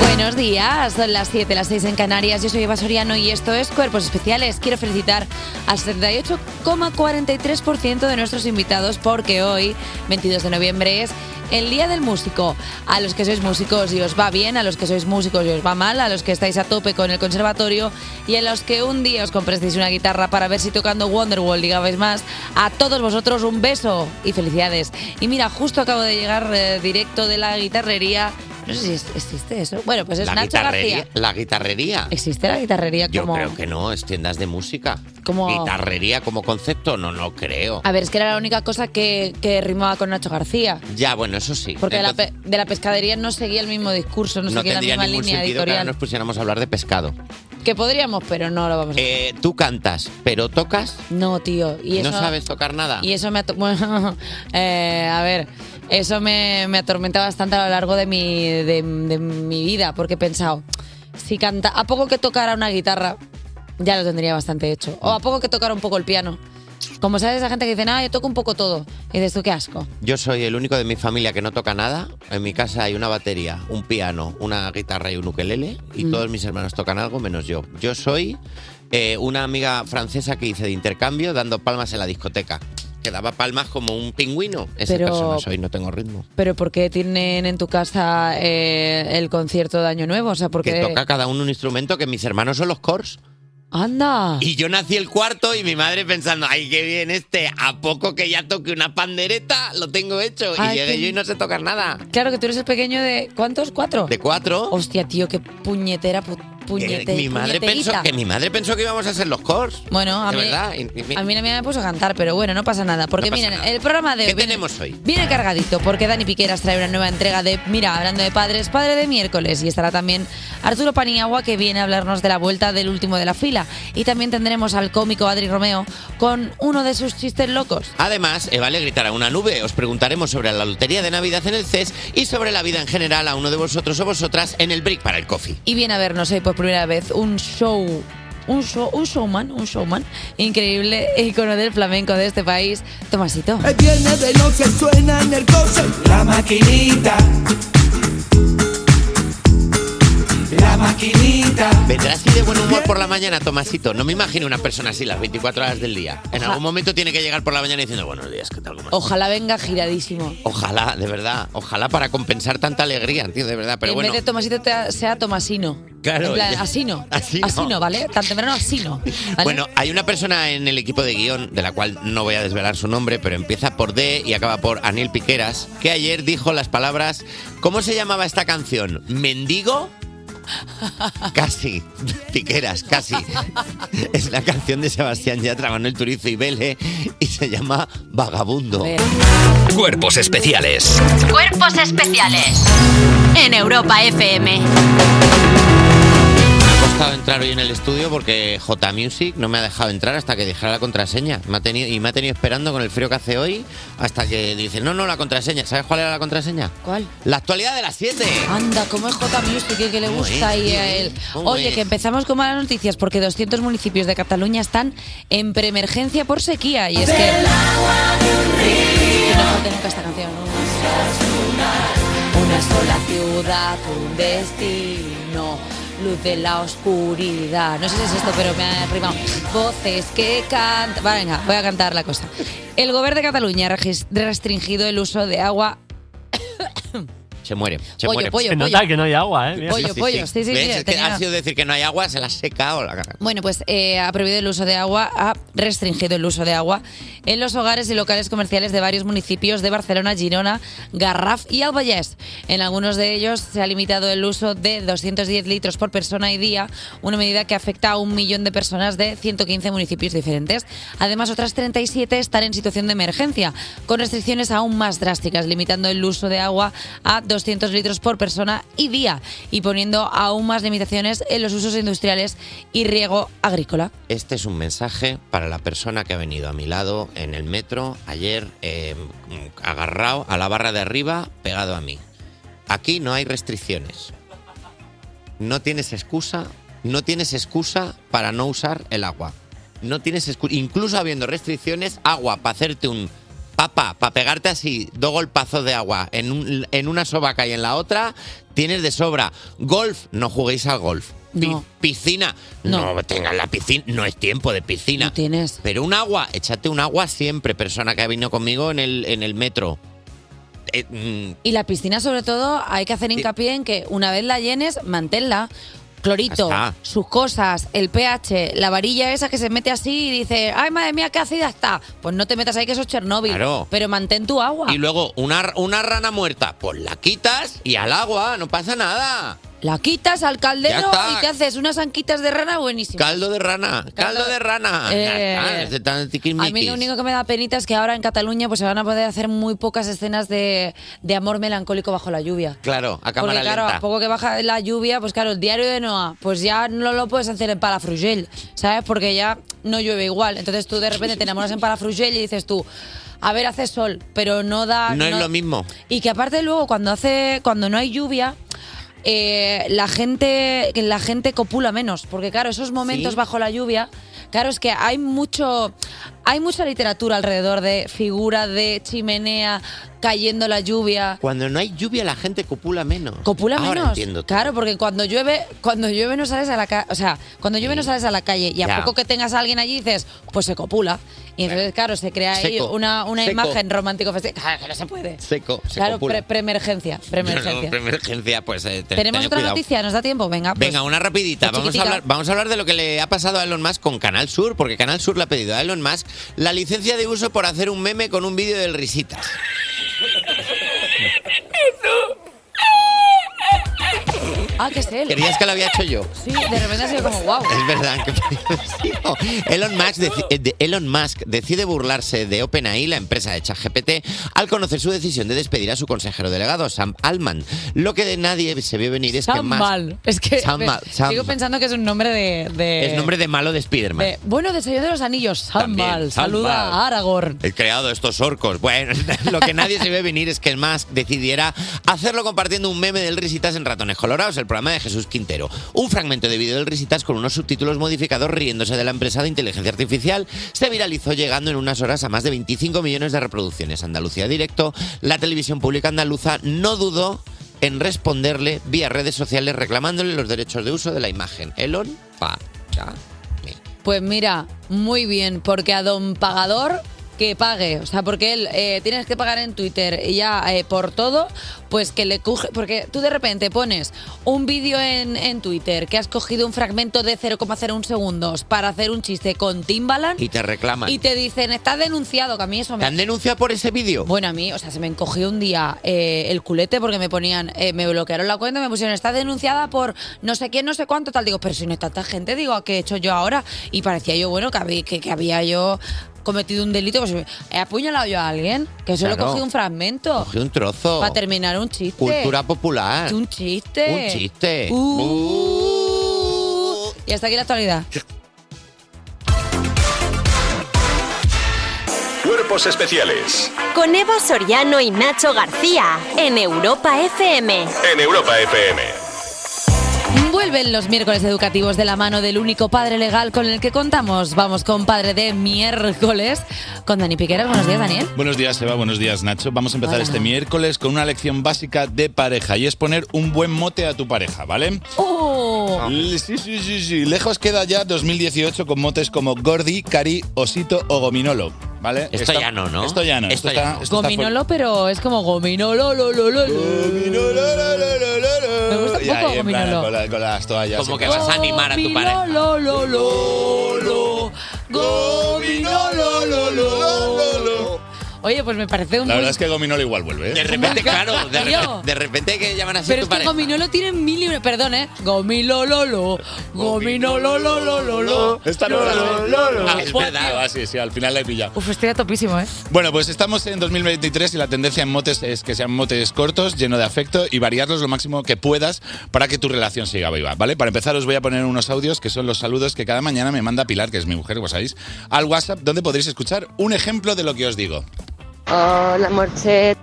Buenos días, son las 7, las 6 en Canarias. Yo soy Eva Soriano y esto es Cuerpos Especiales. Quiero felicitar al 78,43% de nuestros invitados porque hoy, 22 de noviembre, es el Día del Músico. A los que sois músicos y os va bien, a los que sois músicos y os va mal, a los que estáis a tope con el conservatorio y a los que un día os comprasteis una guitarra para ver si tocando Wonderwall digabais más, a todos vosotros un beso y felicidades. Y mira, justo acabo de llegar eh, directo de la guitarrería. No sé si existe eso. Bueno, pues es la, Nacho guitarrería, García. la guitarrería. ¿Existe la guitarrería Yo como...? creo que no, es tiendas de música. Como- Guitarrería como concepto, no, no creo. A ver, es que era la única cosa que, que rimaba con Nacho García. Ya, bueno, eso sí. Porque de la, Entonces, pe- de la pescadería no seguía el mismo discurso, no, no seguía la tendría misma ningún línea sentido que ahora editorial. nos pusiéramos a hablar de pescado. Que podríamos, pero no lo vamos a hacer. Eh, Tú cantas, pero tocas, No, tío. Y eso, no sabes tocar nada. Y eso me... ato- Bueno, eh, a ver, eso me, me atormenta bastante a lo largo de mi, de, de mi vida, porque he pensado, si canta... A poco que tocara una guitarra, ya lo tendría bastante hecho. O a poco que tocara un poco el piano. Como sabes, esa gente que dice, ah, yo toco un poco todo. Y dices tú, qué asco. Yo soy el único de mi familia que no toca nada. En mi casa hay una batería, un piano, una guitarra y un ukelele. Y Mm. todos mis hermanos tocan algo menos yo. Yo soy eh, una amiga francesa que hice de intercambio dando palmas en la discoteca. Que daba palmas como un pingüino. Esa Pero- persona soy, no tengo ritmo. Pero ¿por qué tienen en tu casa eh, el concierto de Año Nuevo? O sea, porque... Que toca cada uno un instrumento, que mis hermanos son los cors. ¡Anda! Y yo nací el cuarto y mi madre pensando, ay, qué bien este, a poco que ya toque una pandereta, lo tengo hecho. Ay, y llegué qué- yo y no sé tocar nada. Claro que tú eres el pequeño de... ¿Cuántos? ¿Cuatro? De cuatro. Hostia, tío, qué puñetera pu- puñete, mi madre pensó que mi madre pensó que íbamos a ser los cors. Bueno, a de mí, verdad. Y- y- a mí mía me puso a cantar, pero bueno, no pasa nada. Porque No pasa miren, nada. el programa de hoy ¿Qué viene, tenemos hoy? viene cargadito, porque Dani Piqueras trae una nueva entrega de Mira, hablando de padres, padre de miércoles. Y estará también Arturo Paniagua, que viene a hablarnos de la vuelta del último de la fila. Y también tendremos al cómico Adri Romeo con uno de sus chistes locos. Además, Eva le gritará una nube. Os preguntaremos sobre la lotería de Navidad en el CES y sobre la vida en general a uno de vosotros o vosotras en el break para el coffee. Y viene a vernos hoy por primera vez un show. Un, show, un showman, un showman increíble, ícono del flamenco de este país, Tomasito. De noche suena en el coche la maquinita. Maquinita. Vendrá así de buen humor por la mañana, Tomasito. No me imagino una persona así las 24 horas del día. En Oja- algún momento tiene que llegar por la mañana diciendo buenos días, ¿qué tal? ¿Cómo estás?". Ojalá venga giradísimo. Ojalá, de verdad. Ojalá para compensar tanta alegría, tío, de verdad. Pero en bueno. vez de Tomasito te- sea Tomasino. Claro, En plan, ya. asino. Asino. Asino, ¿vale? Tan temprano asino. ¿vale? Bueno, hay una persona en el equipo de guion, de la cual no voy a desvelar su nombre, pero empieza por D y acaba por Anil Piqueras, que ayer dijo las palabras. ¿Cómo se llamaba esta canción? ¿Mendigo? Casi, Piqueras, casi. Es la canción de Sebastián Yatra, Manuel Turizo y Vele y se llama Vagabundo. Cuerpos especiales. Cuerpos especiales en Europa FM. Costado entrar hoy en el estudio porque J Music no me ha dejado entrar hasta que dijera la contraseña. Me ha tenido, y me ha tenido esperando con el frío que hace hoy hasta que dice, no, no, la contraseña. ¿Sabes cuál era la contraseña? ¿Cuál? La actualidad de las 7. Anda, como es J Music y que le ¿Cómo gusta es, y a él. ¿Cómo Oye, es? que empezamos con malas noticias porque 200 municipios de Cataluña están en preemergencia por sequía y es que que no falte nunca esta canción. Una sola ciudad, un destino, luz de la oscuridad. No sé si es esto, pero me ha rimado. Voces que cantan. Venga, voy a cantar la cosa. El gobierno de Cataluña ha restringido el uso de agua Se muere, se Pollo, muere. pollo, Se nota que no hay agua, ¿eh? Mira. Pollo, pollo, sí, sí, ¿Ves? sí, Es que tenía- ha sido decir que no hay agua, se la ha secado la cara. Bueno, pues eh, ha prohibido el uso de agua, ha restringido el uso de agua en los hogares y locales comerciales de varios municipios de Barcelona, Girona, Garraf y Albayés. En algunos de ellos se ha limitado el uso de 210 litros por persona y día, una medida que afecta a un millón de personas de 115 municipios diferentes. Además, otras 37 están en situación de emergencia, con restricciones aún más drásticas, limitando el uso de agua a 200 litros por persona y día y poniendo aún más limitaciones en los usos industriales y riego agrícola. Este es un mensaje para la persona que ha venido a mi lado en el metro ayer, eh, agarrado a la barra de arriba, pegado a mí. Aquí no hay restricciones. no tienes excusa, no tienes excusa para no usar el agua. No tienes excusa, incluso habiendo restricciones, agua para hacerte un papa, para pegarte así dos golpazos de agua en, un- en una sobaca y en la otra, tienes de sobra. Golf, no juguéis al golf. Pi- No. Piscina, no, tengas la piscina, no es tiempo de piscina. No tienes. Pero un agua, échate un agua siempre, persona que ha venido conmigo en el, en el metro. Eh, mm, Y la piscina, sobre todo, hay que hacer hincapié en que una vez la llenes, manténla. Clorito, está. sus cosas, el pH, la varilla esa que se mete así y dice, ay madre mía, qué ácida está. Pues no te metas ahí que eso es Chernóbil. Claro. Pero mantén tu agua. Y luego una, una rana muerta, pues la quitas y al agua, no pasa nada. La quitas al caldero y te haces unas anquitas de rana buenísimas. Caldo de rana, caldo de rana. Eh, Ya está, es de tan A mí lo único que me da penita es que ahora en Cataluña pues se van a poder hacer muy pocas escenas de, de amor melancólico bajo la lluvia. Claro, a cámara Porque claro, lenta. a poco que baja la lluvia, pues claro, el diario de Noah, pues ya no lo puedes hacer en Palafrugell, ¿sabes? Porque ya no llueve igual. Entonces tú de repente te enamoras en Palafrugell y dices tú, a ver, hace sol, pero no da... No es lo mismo. Y que aparte luego cuando hace, cuando no hay lluvia, eh, la gente, la gente copula menos, porque claro, esos momentos Sí. bajo la lluvia, claro, es que hay mucho, hay mucha literatura alrededor de figura de chimenea cayendo la lluvia. Cuando no hay lluvia la gente copula menos. Copula Ahora menos. entiendo. Claro, porque cuando llueve, cuando llueve no sales a la calle, o sea, cuando llueve no sales a la calle y a Ya. poco que tengas a alguien allí dices, pues se copula. Y entonces, claro, se crea ahí Seco. una, una Seco. imagen romántico festiva. Claro, que no se puede. Seco, se Claro, pre- preemergencia, No, no, preemergencia. preemergencia, pues eh, te- ¿Tenemos tened otra cuidado. noticia? ¿Nos da tiempo? Venga, pues, Venga, una rapidita. Vamos a, chiquitica. hablar, vamos a hablar de lo que le ha pasado a Elon Musk con Canal Sur, porque Canal Sur le ha pedido a Elon Musk la licencia de uso por hacer un meme con un vídeo del Risitas. Ah, que es él. ¿Querías que lo había hecho yo? Sí, de repente ha sido como, wow. Es verdad que. Elon, Musk eh, de- Elon Musk decide burlarse de OpenAI, la empresa de ChatGPT, al conocer su decisión de despedir a su consejero delegado, Sam Altman. Lo que de nadie se vio venir es que Sam Musk... Mal. Es que Sam Mal, Sam sigo pensando que es un nombre de... de- Es nombre de malo de Spiderman. de- bueno, de Señor de los Anillos, Sam También, Mal. Saluda a Aragorn. He creado estos orcos. Bueno, lo que nadie se ve venir es que Musk decidiera hacerlo compartiendo un meme del Risitas en Ratones El programa de Jesús Quintero. Un fragmento de vídeo del Risitas con unos subtítulos modificados riéndose de la empresa de inteligencia artificial se viralizó llegando en unas horas a más de 25 millones de reproducciones. Andalucía Directo, la televisión pública andaluza no dudó en responderle vía redes sociales reclamándole los derechos de uso de la imagen. Elon, pa, cha, me. Pues mira, muy bien, porque a don pagador que pague, o sea, porque él eh, tienes que pagar en Twitter y ya eh, por todo, pues que le coge, porque tú de repente pones un vídeo en, en Twitter que has cogido un fragmento de 0,01 segundos para hacer un chiste con Timbaland Y te reclaman. y te dicen, estás denunciado, que a mí eso ¿Te me... han denunciado por ese vídeo? Bueno, a mí, o sea, se me encogió un día eh, el culete porque me ponían, eh, me bloquearon la cuenta me pusieron, está denunciada por no sé quién, no sé cuánto, tal. Digo, pero si no es tanta gente, digo, ¿qué he hecho yo ahora? Y parecía yo, bueno, que había, que, que había yo cometido un delito, pues he apuñalado yo a alguien, que solo Claro. cogí un fragmento Cogí un trozo. para terminar un chiste. Cultura popular. Un chiste. Un chiste. Uh. Y hasta aquí la actualidad. Cuerpos especiales Con Eva Soriano y Nacho García en Europa FM. en Europa FM. Vuelven los miércoles educativos de la mano del único padre legal con el que contamos. Vamos con padre de miércoles, con Dani Piqueras. Buenos días, Daniel. Buenos días, Eva. Buenos días, Nacho. Vamos a empezar Hola. este miércoles con una lección básica de pareja y es poner un buen mote a tu pareja, ¿vale? ¡Oh! Sí, sí, sí, sí. Lejos queda ya 2018 con motes como Gordi, Cari, Osito o Gominolo, ¿vale? Esto ya no, ¿no? Esto ya no. Esto Esto, ya está, no. esto está Gominolo, pero es como gominolo, lo, lo, lo, lo. Me gusta un Y poco ahí, en plan, Gominolo. Con, la- con las toallas. Como que vas a animar a tu pareja. Gominolo, lo, lo, lo. Gominolo, lo, lo, lo. Oye, pues me parece un La muy... verdad es que Gominolo igual vuelve, De ¿eh? repente, claro, de, repente- de repente que llaman así Pero a es tu que pareja. Gominolo tiene mil y... Perdón, ¿eh? Gomilololo. Gominololololo. Esta no la. Ah, es verdad. Ah, sí, sí, al final la he pillado. Uf, estoy a topísimo, ¿eh? Bueno, pues estamos en 2023 y la tendencia en motes es que sean motes cortos, lleno de afecto y variarlos lo máximo que puedas para que tu relación siga viva, ¿vale? Para empezar os voy a poner unos audios que son los saludos que cada mañana me manda Pilar, que es mi mujer, como sabéis, al WhatsApp donde podréis escuchar un ejemplo de lo que os digo. Hola, Morchet.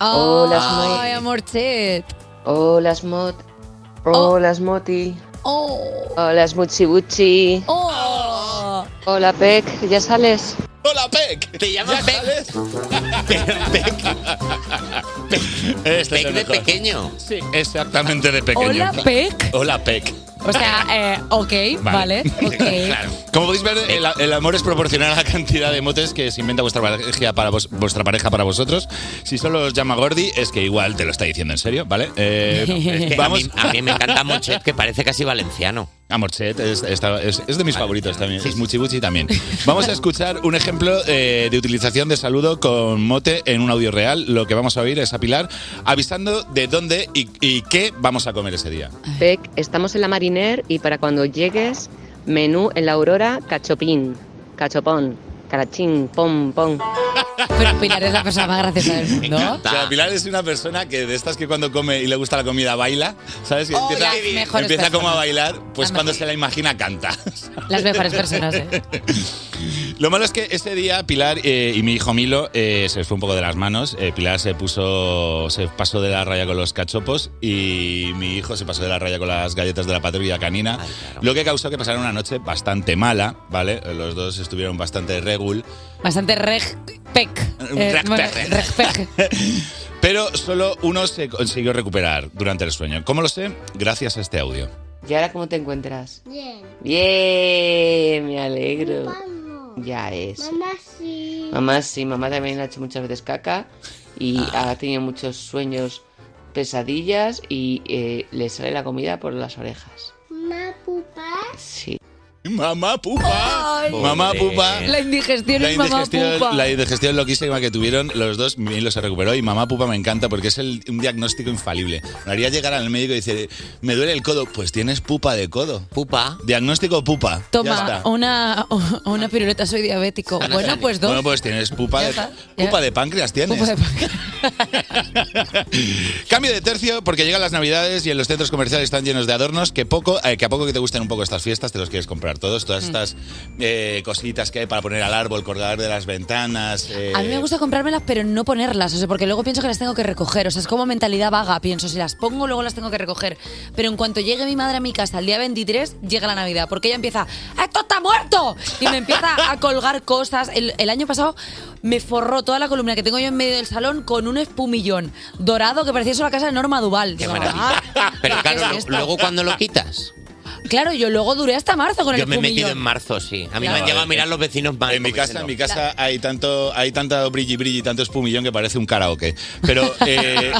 Hola, Ay, Smile. amorchet. Hola, Smot. Hola, Smoti. Oh. Hola, Smuchibuchi. Oh. Hola, Peck. ¿Ya sales? ¡Hola, Peck! ¿Te llamas Peck? Este es Peck de pequeño. Sí, exactamente de pequeño. Hola, Peck. Hola, Peck. O sea, eh, ok, vale. Claro. Como podéis ver, el, el amor es proporcional a la cantidad de motes que se inventa vuestra pareja para, vos- vuestra pareja para vosotros. Si solo os llama Gordi, es que igual te lo está diciendo en serio, ¿vale? Eh, Es que vamos. A, mí, a mí me encanta Mochet, que parece casi valenciano. Amorchet es, está- es- es de mis favoritos también. Es Muchibuchi también. Vamos a escuchar un ejemplo eh, de utilización de saludo con mote en un audio real. Lo que vamos a oír es a Pilar avisando de dónde y, y qué vamos a comer ese día. Peck, estamos en la Mariner y para cuando llegues, menú en la Aurora, cachopín, cachopón, carachín, pom, pom. Pero Pilar es la persona más graciosa del mundo. O sea, Pilar es una persona que de estas que cuando come y le gusta la comida baila, ¿sabes? Oh, empieza las mejores empieza como a personas. bailar, pues Las cuando mejores. se la imagina canta. Las mejores personas, ¿eh? Lo malo es que ese día Pilar eh, y mi hijo Milo eh, se les fue un poco de las manos. Eh, Pilar se puso, se pasó de la raya con los cachopos y mi hijo se pasó de la raya con las galletas de la patrulla canina, lo que causó que pasara una noche bastante mala, ¿vale? Los dos estuvieron bastante regul, Bastante reg pec. Eh, Reg- bueno, pec. reg pec. pero solo uno se consiguió recuperar durante el sueño. ¿Cómo lo sé? Gracias a este audio. ¿Y ahora cómo te encuentras? Bien. Bien, me alegro. Ya es. Mamá sí. Mamá sí, mamá también ha hecho muchas veces caca y Ah. ha tenido muchos sueños, pesadillas y eh, le sale la comida por las orejas. Mamá pupa. Sí. Mamá pupa. Ay. Mamá pupa. La indigestión La es mamá pupa. la indigestión loquísima que tuvieron los dos, Milo se recuperó y mamá pupa me encanta porque es el- un diagnóstico infalible. Me haría llegar al médico y decir, me duele el codo, pues tienes pupa de codo. Pupa. Diagnóstico pupa. Ya Toma está. una, una piruleta, soy diabético. Bueno, pues dos. Bueno, pues tienes pupa de, está, pupa de páncreas tienes. Pupa de páncreas. Cambio de tercio porque llegan las navidades y en los centros comerciales están llenos de adornos que poco eh, que a poco que te gusten un poco estas fiestas te los quieres comprar todos todas Mm. estas eh, cositas que hay para poner al árbol colgar de las ventanas eh, A mí me gusta comprármelas, pero no ponerlas, o sea, porque luego pienso que las tengo que recoger. O sea, es como mentalidad vaga. Pienso, si las pongo, luego las tengo que recoger. Pero en cuanto llegue mi madre a mi casa el día 23, llega la Navidad, porque ella empieza, ¡esto está muerto! Y me empieza a colgar cosas. El, el año pasado me forró toda la columna que tengo yo en medio del salón con un espumillón dorado que parecía eso la casa de Norma Duval. Qué Digo. "Ah, Pero ¿qué claro, es lo- esto?". luego cuando lo quitas. Claro, yo luego duré hasta marzo con el Yo me he metido en marzo, sí. A mí Claro. me han llegado a mirar los vecinos mal. en mi casa, en mi casa hay tanto, hay tanta brilli brilli, tanto espumillón que parece un karaoke. Pero, eh,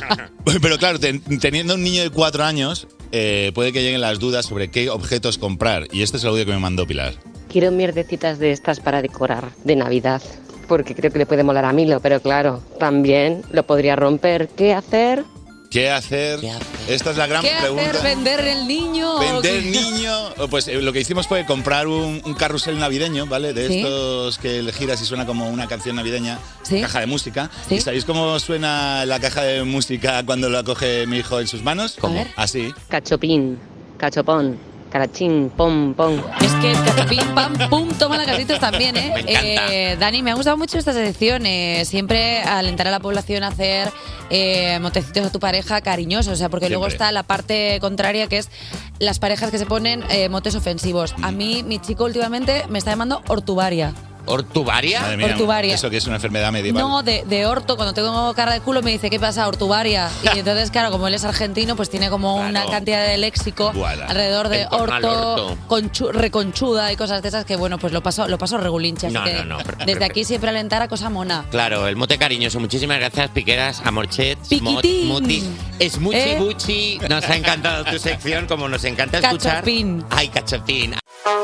pero claro, ten- teniendo un niño de cuatro años, eh, puede que lleguen las dudas sobre qué objetos comprar. Y este es el audio que me mandó Pilar. Quiero mierdecitas de estas para decorar de Navidad. Porque creo que le puede molar a Milo, pero claro, también lo podría romper. ¿Qué hacer? ¿Qué hacer? Esta es la gran ¿Qué pregunta. hacer? ¿Vender el niño? Vender ¿Qué? niño. Pues eh, lo que hicimos fue comprar un, un carrusel navideño, ¿vale? De Sí. estos que le giras y suena como una canción navideña, Sí. caja de música. Sí. ¿Y sabéis cómo suena la caja de música cuando la coge mi hijo en sus manos? ¿Cómo? Así. Cachopín, cachopón, carachín, pom, pom. Es que el cachapín, pam, pum, toma la casitos también, ¿eh? Me. Eh, Dani, me ha gustado mucho esta sección. eh, siempre alentar a la población a hacer eh, motecitos a tu pareja cariñosos. O sea, porque luego está la parte contraria, que es las parejas que se ponen eh, motes ofensivos. A mí, mi chico últimamente me está llamando hortuvaria. ¿Ortuvaria? Madre mía. Eso que es una enfermedad medieval. No, de, de orto, cuando tengo cara de culo me dice, ¿qué pasa, hortuvaria? Y entonces, claro, como él es argentino, pues tiene como Claro. una cantidad de léxico alrededor de orto, orto. conchu- reconchuda y cosas de esas que, bueno, pues lo paso, lo paso regulinche. Así No, que no, no, pero- desde pero- aquí siempre alentar a cosa mona. Claro, el mote cariñoso. Muchísimas gracias, Piqueras, Amorchet, Mot. Muti. Es Muchi ¿Eh? Buchi. Nos ha encantado tu sección, como nos encanta escuchar. Cachopín. Ay, cachopín.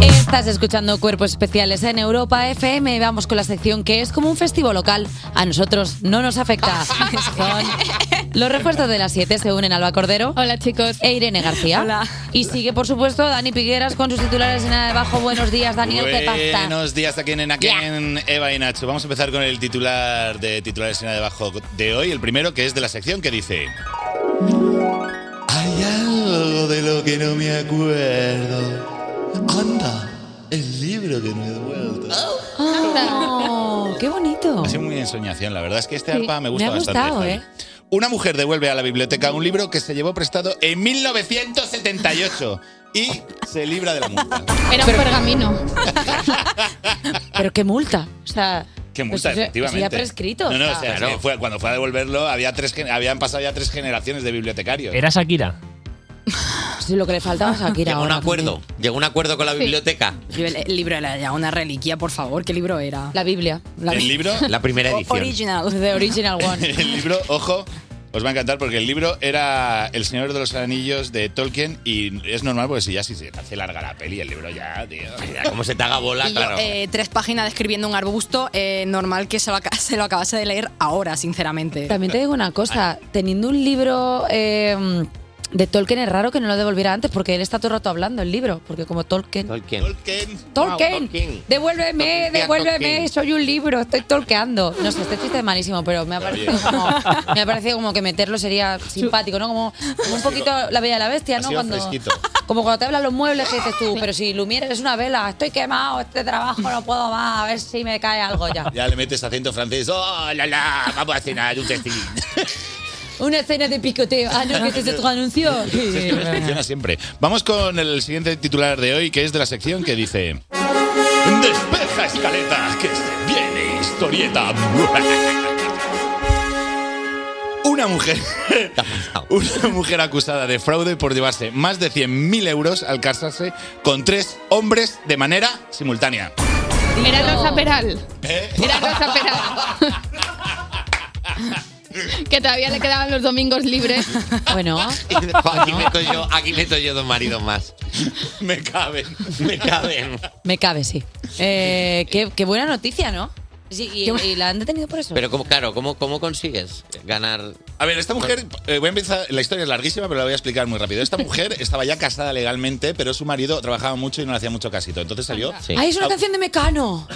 Estás escuchando Cuerpos Especiales en Europa FM vamos con la sección que es como un festivo local. A nosotros no nos afecta. Son los refuerzos de las 7 se unen Alba Cordero. Hola chicos. E Irene García. Hola. Y sigue, por supuesto, Dani Pigueras con sus titulares en abajo. Buenos días, Daniel, ¿qué pasa? Buenos días aquí en, aquí en Eva y Nacho. Vamos a empezar con el titular de titulares en debajo de hoy. El primero que es de la sección que dice... Hay algo de lo que no me acuerdo. Anda, el libro que no he devuelto. Oh, ¡Qué bonito! Ha sido muy ensoñación. La verdad es que este Sí. arpa me gusta Me ha bastante. gustado. ¿eh? Una mujer devuelve a la biblioteca un libro que se llevó prestado en 1978 y se libra de la multa. Era un pergamino. Pero qué multa. O sea, Qué pues multa, eso- efectivamente. ya prescrito. No, no, o sea. fue, cuando fue a devolverlo había tres, habían pasado ya tres generaciones de bibliotecarios. ¿Era Shakira? Sí, lo que le faltaba a Shakira Llegó un ahora acuerdo. Llegó un acuerdo con la biblioteca. Yo el, el libro era ya una reliquia, por favor. ¿Qué libro era? La Biblia. El libro, La primera O- edición. Original. The Original One. el libro, ojo, os va a encantar porque el libro era El Señor de los Anillos de Tolkien y es normal porque si ya si se hace larga la peli, el libro ya, tío. Como se te haga bola, Y yo, claro. eh, tres páginas describiendo un arbusto, eh, normal que se lo, aca- se lo acabase de leer ahora, sinceramente. También te digo una cosa, teniendo un libro eh, de Tolkien es raro que no lo devolviera antes porque él está todo el rato hablando el libro, porque como Tolkien... Tolkien. Tolkien. Tolkien, Wow, Tolkien. devuélveme, Tolkien, devuélveme, Tolkien. soy un libro, estoy tolqueando. No sé, este chiste es malísimo, pero me ha parecido como, me ha parecido como que meterlo sería simpático, ¿no? Como, como un poquito la bella y la bestia, ¿no? Cuando, fresquito. como cuando te hablan los muebles que dices tú, pero si Lumiere es una vela, estoy quemado, este trabajo no puedo más, a ver si me cae algo ya. Ya le metes acento francés. ¡Oh, la, la! Vamos a cenar un testín. Una escena de picoteo. Ah, no, que este es otro anuncio. Sí, funciona siempre. Vamos con el siguiente titular de hoy, que es de la sección que dice... Despeja escaleta, que se viene historieta. Una mujer, una mujer acusada de fraude por llevarse más de 100.000 euros al casarse con tres hombres de manera simultánea. Era Rosa Peral. ¿Eh? Era Rosa Peral. que todavía le quedaban los domingos libres. Bueno, Aquí meto yo, aquí meto yo dos maridos más. Me caben. Me caben. me cabe, sí. Eh, qué, qué buena noticia, ¿no? Sí, y, y la han detenido por eso. Pero como, claro, ¿cómo, cómo consigues ganar? A ver, esta mujer, eh, voy a empezar, la historia es larguísima, pero la voy a explicar muy rápido. Esta mujer estaba ya casada legalmente, pero su marido trabajaba mucho y no le hacía mucho casito. Entonces salió... Sí. ¡Ay, es una canción de Mecano!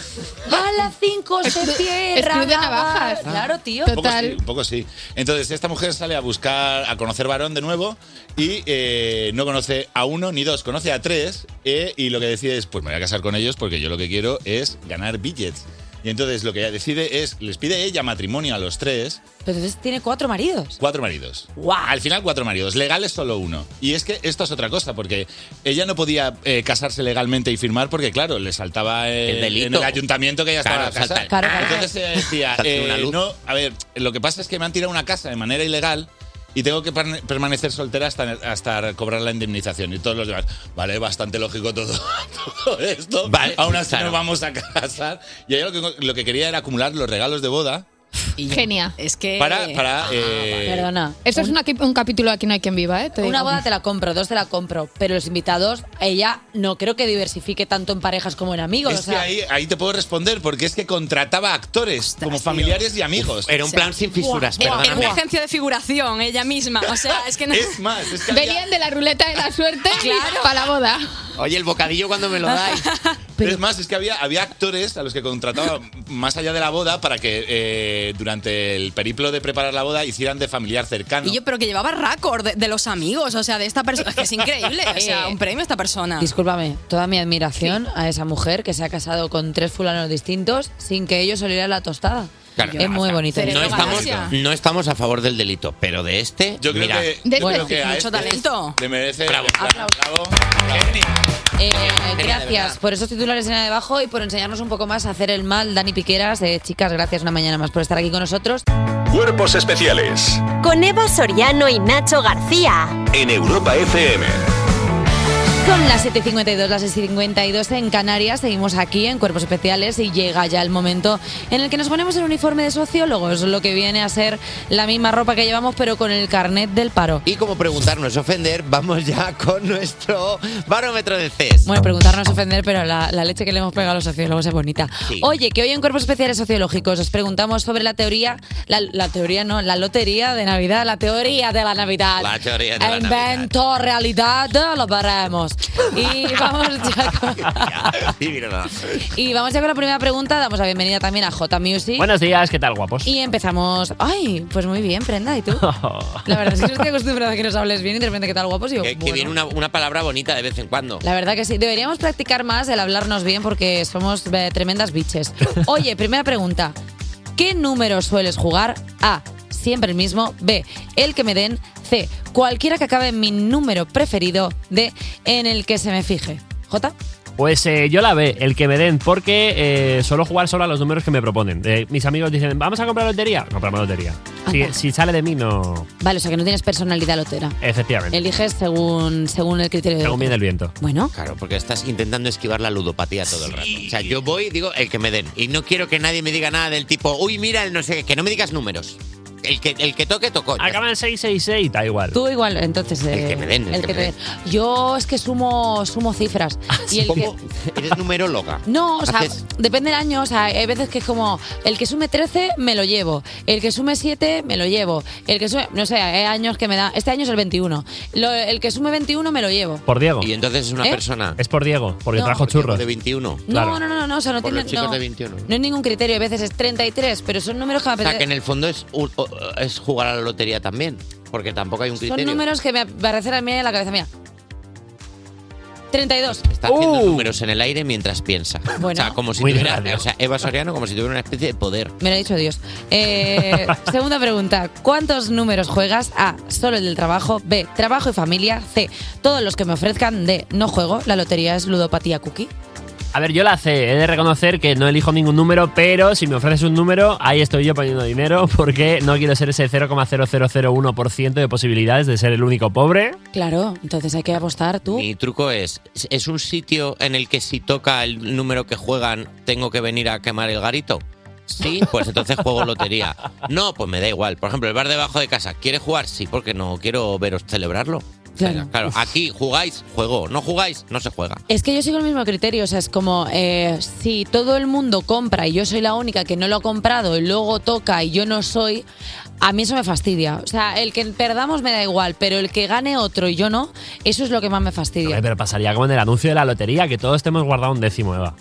A las 5 se cierra. de Navajas. Claro, tío. Un poco Total. sí, un poco sí. Entonces, esta mujer sale a buscar, a conocer varón de nuevo y eh, no conoce a uno ni dos, conoce a tres eh, y lo que decide es, pues me voy a casar con ellos porque yo lo que quiero es ganar billets. Y entonces lo que ella decide es, les pide ella matrimonio a los tres, Pero entonces tiene cuatro maridos. cuatro maridos. Guau. Al final cuatro maridos, legales solo uno. Y es que esto es otra cosa, porque ella no podía eh, casarse legalmente y firmar porque, claro, le saltaba eh, El delito. en el ayuntamiento que ella Claro, estaba casada. Claro, claro. Entonces ella decía, eh, una luz. no, a ver, lo que pasa es que me han tirado una casa de manera ilegal y tengo que permanecer soltera hasta, hasta cobrar la indemnización. Y todos los demás, vale, bastante lógico todo, todo esto. Vale, Aún así claro. nos vamos a casar. Y ella lo que, lo que quería era acumular los regalos de boda Y yo- Genia. Es que. para... para eh, Perdona. Eso es una- un capítulo aquí no hay quien viva, ¿eh? Te Una digo. boda te la compro, dos te la compro, pero los invitados, ella no creo que diversifique tanto en parejas como en amigos. Es o sea, que ahí, ahí te puedo responder, porque es que contrataba actores como tío. familiares y amigos. Era un plan sin fisuras, En- perdóname. emergencia de figuración, ella misma. O sea, es que no. Es más, es que había- Venían de la ruleta de la suerte Claro. para la boda. Oye, el bocadillo cuando me lo dais. Es más, es que había, había actores a los que contrataba más allá de la boda para que eh, durante el periplo de preparar la boda hicieran de familiar cercano. Y yo, pero que llevaba récord de, de los amigos, o sea, de esta persona. Es que es increíble. O sea, un premio a esta persona. Discúlpame, toda mi admiración a esa mujer que se ha casado con tres fulanos distintos sin que ellos olieran la tostada. Claro, es muy bonito. No estamos, no estamos a favor del delito, pero de este, Yo creo mira, que, De- creo que a Mucho este talento. Le merece. Bravo. bravo. Geni. Eh, gracias por esos titulares en el debajo y por enseñarnos un poco más a hacer el mal. Dani Piqueras, eh, chicas, gracias una mañana más por estar aquí con nosotros. Cuerpos especiales Con Eva Soriano y Nacho García. en Europa FM. Son las 7.52, las 6.52 en Canarias. Seguimos aquí en Cuerpos Especiales y llega ya el momento en el que nos ponemos el uniforme de sociólogos, lo que viene a ser la misma ropa que llevamos, pero con el carnet del paro. Y como preguntar no es ofender, vamos ya con nuestro barómetro de CES. Bueno, preguntarnos ofender, pero la, la leche que le hemos pegado a los sociólogos es bonita. Sí. Oye, que hoy en Cuerpos Especiales Sociológicos os preguntamos sobre la teoría, la, la teoría no, la lotería de Navidad, la teoría de la Navidad. La teoría de la Invento, realidad, lo veremos. Vamos. Y vamos ya con, y vamos ya con la primera pregunta. Damos la bienvenida también a J Music. Buenos días, ¿qué tal, guapos? Y empezamos. Ay, pues muy bien, Prenda, ¿y tú? La verdad es que no estoy acostumbrada a que nos hables bien y de repente, ¿qué tal, guapos? Y yo, Que, que bueno. viene una, una palabra bonita de vez en cuando. La verdad que sí. Deberíamos practicar más el hablarnos bien porque somos eh, tremendas biches. Oye, primera pregunta. ¿Qué número sueles jugar? A. Siempre el mismo. B. El que me den. C. Cualquiera que acabe en mi número preferido. D. En el que se me fije. J. Pues eh, yo la B, el que me den, porque eh, suelo jugar solo a los números que me proponen. Eh, mis amigos dicen, ¿vamos a comprar lotería? Compramos lotería. Si, Anda. si sale de mí, no. Vale, o sea que no tienes personalidad lotera. Efectivamente. Eliges según, según el criterio de Según viene el viento. Bueno. Claro, porque estás intentando esquivar la ludopatía todo el rato. O sea, yo voy y digo el que me den. Y no quiero que nadie me diga nada del tipo, uy, mira, el no sé qué, que no me digas números. El que, el que toque, tocó. Acaba en 666, da igual. Tú igual, entonces. El eh, que me den, el el que que me te. Yo es que sumo, sumo cifras. y el que, ¿Cómo? Eres numeróloga. No, o sea, Haces- depende del año. O sea, hay veces que es como el que sume 13 me lo llevo, el que sume 7 me lo llevo, el que sume, no sé, hay años que me da. Este año es el 21. Lo- el que sume 21 me lo llevo. Por Diego. Y entonces es una ¿Eh? persona. Es por Diego, porque No. trajo churros. De 21. Claro. No, no, no, no, o sea, no Por tiene. los chicos no, de 21. no hay ningún criterio. A veces es 33, pero son números que me O sea, que en el fondo es, u- o- es jugar a la lotería también. Porque tampoco hay un Son criterio. números que me aparecen a mí en la cabeza mía. 32. Está haciendo números en el aire mientras piensa. Bueno. O sea, como si Muy tuviera. O sea, Eva Soriano como si tuviera una especie de poder. Me lo ha dicho Dios. Eh, segunda pregunta. ¿Cuántos números juegas? A. Solo el del trabajo. B. Trabajo y familia. C. Todos los que me ofrezcan. D. No juego. La lotería es ludopatía cookie. A ver, yo la sé, he de reconocer que no elijo ningún número, pero si me ofreces un número, ahí estoy yo poniendo dinero porque no quiero ser ese 0,0001% de posibilidades de ser el único pobre. Claro, entonces hay que apostar tú. Mi truco es, ¿es un sitio en el que si toca el número que juegan tengo que venir a quemar el garito? Sí, pues entonces juego lotería. No, pues me da igual. Por ejemplo, el bar debajo de casa, ¿quiere jugar? Sí, porque no quiero veros celebrarlo. Claro. Claro, aquí jugáis, juego. No jugáis, no se juega. Es que yo sigo el mismo criterio, o sea, es como eh, si todo el mundo compra y yo soy la única que no lo ha comprado y luego toca y yo no soy, a mí eso me fastidia. O sea, el que perdamos me da igual, pero el que gane otro y yo no, eso es lo que más me fastidia. Hombre, pero pasaría como en el anuncio de la lotería, que todos te hemos guardado un décimo, Eva.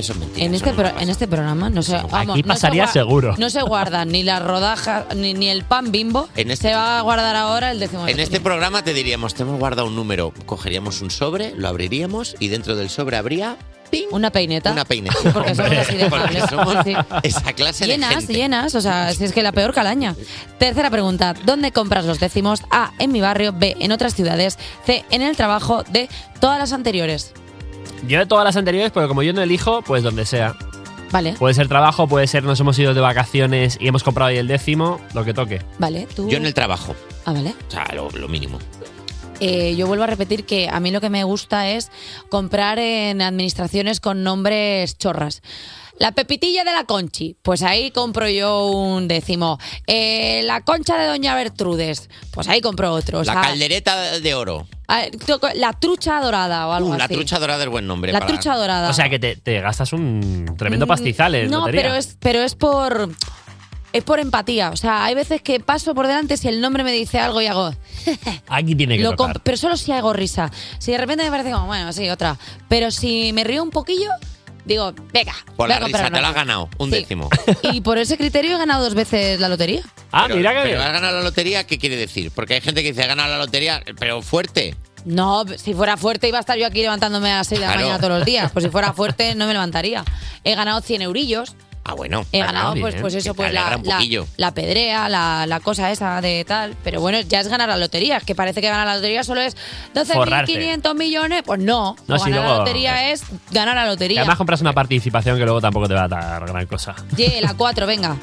Eso es mentira. En este, pro- en este programa no se, vamos, Aquí no se pasaría seguro. No se guardan ni las rodajas ni, ni el pan bimbo. En este- Se va a guardar ahora el décimo. En este programa te diríamos, te hemos guardado un número, cogeríamos un sobre, lo abriríamos y dentro del sobre habría Una peineta. una peineta. Porque somos así de Porque amables. somos Sí. esa clase de Llenas, gente. llenas, o sea, si es que la peor calaña. Tercera pregunta, ¿dónde compras los décimos? A, en mi barrio, B, en otras ciudades, C, en el trabajo, D, todas las anteriores. Yo de todas las anteriores, pero como yo no elijo, pues donde sea. Vale, Puede ser trabajo, puede ser nos hemos ido de vacaciones y hemos comprado ahí el décimo, lo que toque. vale, tú... Yo en el trabajo, Ah, vale. o sea, lo, lo mínimo. Eh, yo vuelvo a repetir que a mí lo que me gusta es comprar en administraciones con nombres chorras. La pepitilla de la Conchi, pues ahí compro yo un décimo. Eh, la concha de Doña Bertrudes, pues ahí compro otro. O la caldereta de oro. Ah, la trucha dorada o algo Uh, la así. trucha dorada es buen nombre. La para- trucha dorada. O sea que te, te gastas un tremendo Mm, pastizal en No, lotería. pero es, pero es por. Es por empatía. O sea, hay veces que paso por delante si el nombre me dice algo y hago. Aquí tiene que lo tocar. pero solo si hago risa. Si de repente me parece como, bueno, sí, otra. Pero si me río un poquillo, digo, venga. Por voy a la comprar risa, te una. la has ganado, un Sí. décimo. Y por ese criterio he ganado dos veces la lotería. Ah, Pero- mira que Pero bien. has ganado la lotería, ¿qué quiere decir? Porque hay gente que dice, ha ganado la lotería, pero fuerte. No, si fuera fuerte iba a estar yo aquí levantándome a las 6 de la Claro. mañana todos los días. Pues si fuera fuerte no me levantaría. He ganado 100 eurillos. Ah, bueno. He Ah, ganado, bien, pues, pues eso, pues la, un la, la pedrea, la, la cosa esa de tal. Pero bueno, ya es ganar la lotería. Es que parece que ganar la lotería solo es Forrarte. 12.500 millones. Pues no. No, ganar la lotería es ganar la Y lotería. además compras una participación que luego tampoco te va a dar gran cosa. Ye, la 4, venga.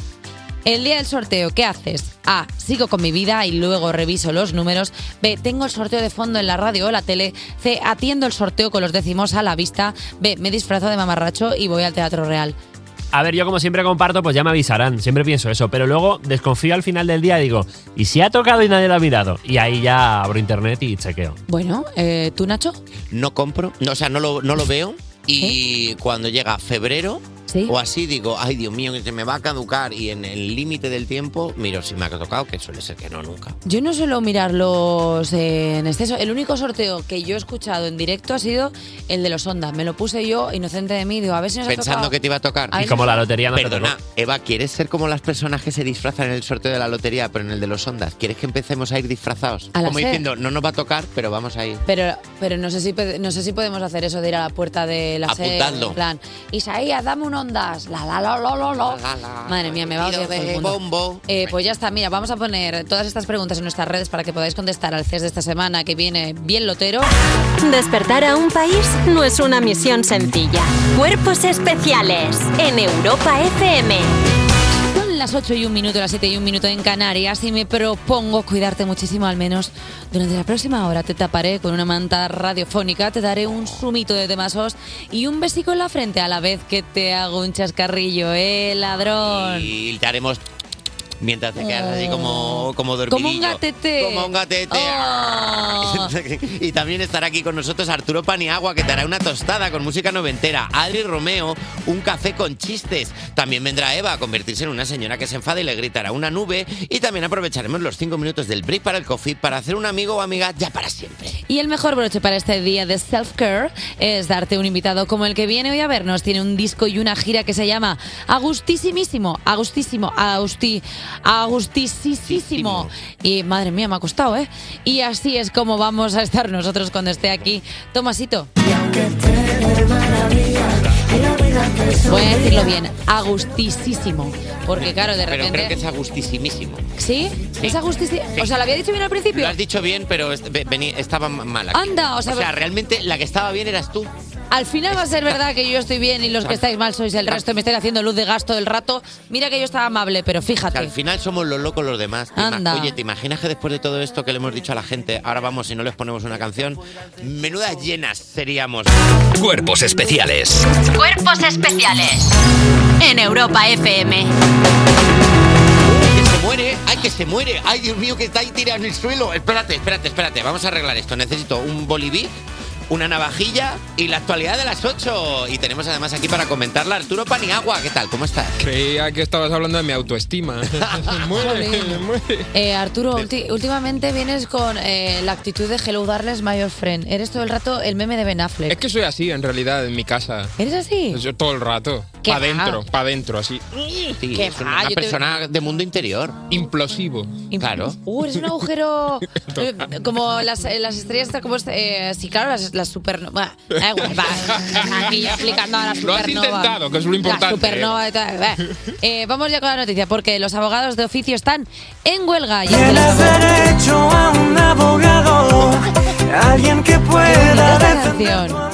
El día del sorteo, ¿qué haces? A. Sigo con mi vida y luego reviso los números. B. Tengo el sorteo de fondo en la radio o la tele. C. Atiendo el sorteo con los décimos a la vista. B. Me disfrazo de mamarracho y voy al Teatro Real. A ver, yo como siempre comparto, pues ya me avisarán. Siempre pienso eso. Pero luego desconfío al final del día y digo, ¿y si ha tocado y nadie lo ha mirado? Y ahí ya abro internet y chequeo. Bueno, eh, ¿tú, Nacho? No compro, no, o sea, no lo, no lo veo. Y cuando llega febrero, o así, digo, ay Dios mío, que se me va a caducar y en el límite del tiempo miro si me ha tocado, que suele ser que no nunca. Yo no suelo mirarlos eh, en exceso. El único sorteo que yo he escuchado en directo ha sido el de los Ondas. Me lo puse yo, inocente de mí, digo, a ver si nos ha Pensando tocado. que te iba a tocar. A Y como la lotería no te Perdona, tocó. Eva, ¿quieres ser como las personas que se disfrazan en el sorteo de la lotería, pero en el de los ondas? ¿Quieres que empecemos a ir disfrazados? A Como diciendo, no nos va a tocar, pero vamos a ir. Pero, pero no sé si no sé si podemos hacer eso de ir a la puerta de la sede. Apuntadlo. En plan, Isaías, dame un ondas. La la la la la la. Madre mía, me va a odiar todo el mundo. bombo. Eh, pues ya está, mira, vamos a poner todas estas preguntas en nuestras redes para que podáis contestar al CES de esta semana que viene bien lotero. Despertar a un país no es una misión sencilla. Cuerpos especiales en Europa FM. Las 8 y un minuto, las 7 y un minuto en Canarias y me propongo cuidarte muchísimo, al menos durante la próxima hora. Te taparé con una manta radiofónica, te daré un sumito de temasos y un besico en la frente a la vez que te hago un chascarrillo, ¿eh, ladrón? Y te haremos mientras te quedas así como, como dormidillo. Como un gatete. Como un gatete. Oh. y también estará aquí con nosotros Arturo Paniagua, que te hará una tostada con música noventera. Adri Romeo, un café con chistes. También vendrá Eva a convertirse en una señora que se enfada y le gritará una nube. Y también aprovecharemos los cinco minutos del break para el coffee para hacer un amigo o amiga ya para siempre. Y el mejor broche para este día de self-care es darte un invitado como el que viene hoy a vernos. Tiene un disco y una gira que se llama Agustísimísimo, Agustísimo, Agustisísimo. Y madre mía, me ha costado, ¿eh? Y así es como vamos a estar nosotros cuando esté aquí. Tomasito. Voy a decirlo bien, agustísimo. Porque claro, de Pero repente... creo que es agustísimísimo. ¿Sí? Sí. ¿Es agustísimo? Sí. O sea, ¿lo había dicho bien al principio? Lo has dicho bien, pero es- ve- vení- estaba mal aquí. Anda, o sea, realmente la que estaba bien eras tú. Al final va a ser verdad que yo estoy bien y los que estáis mal sois el resto y me estáis haciendo luz de gasto el rato. Mira que yo estaba amable, pero fíjate. Al final somos los locos los demás. Te ima- Anda. Oye, ¿te imaginas que después de todo esto que le hemos dicho a la gente, ahora vamos y no les ponemos una canción? Menudas llenas seríamos. Cuerpos especiales. Cuerpos especiales en Europa FM. Que se muere, ay, que se muere. Ay, Dios mío, que está ahí tirado en el suelo. Espérate, espérate, espérate. Vamos a arreglar esto. Necesito un bolivic, una navajilla y la actualidad de las 8. Y tenemos además aquí para comentarla Arturo Paniagua. ¿Qué tal? ¿Cómo estás? Creía que estabas hablando de mi autoestima. Muere, muere. Eh, Arturo, últimamente vienes con eh, la actitud de Hello Darles, my old friend. Eres todo el rato el meme de Ben Affleck. Es que soy así en realidad en mi casa. ¿Eres así? Yo todo el rato. ¿Qué Pa' va? dentro, pa' dentro, así. Sí, Qué es va, una yo te- persona de mundo interior. Implosivo. Claro. Uh, eres un agujero eh, como las, eh, las estrellas, estas, como eh, sí, claro, las, las supernovas. Da igual, va. Aquí yo explicando a las Lo has intentado, que es lo importante. La supernova y tal. Va. Eh, vamos ya con la noticia, porque los abogados de oficio están en huelga. Y es derecho a un abogado, alguien que pueda defender.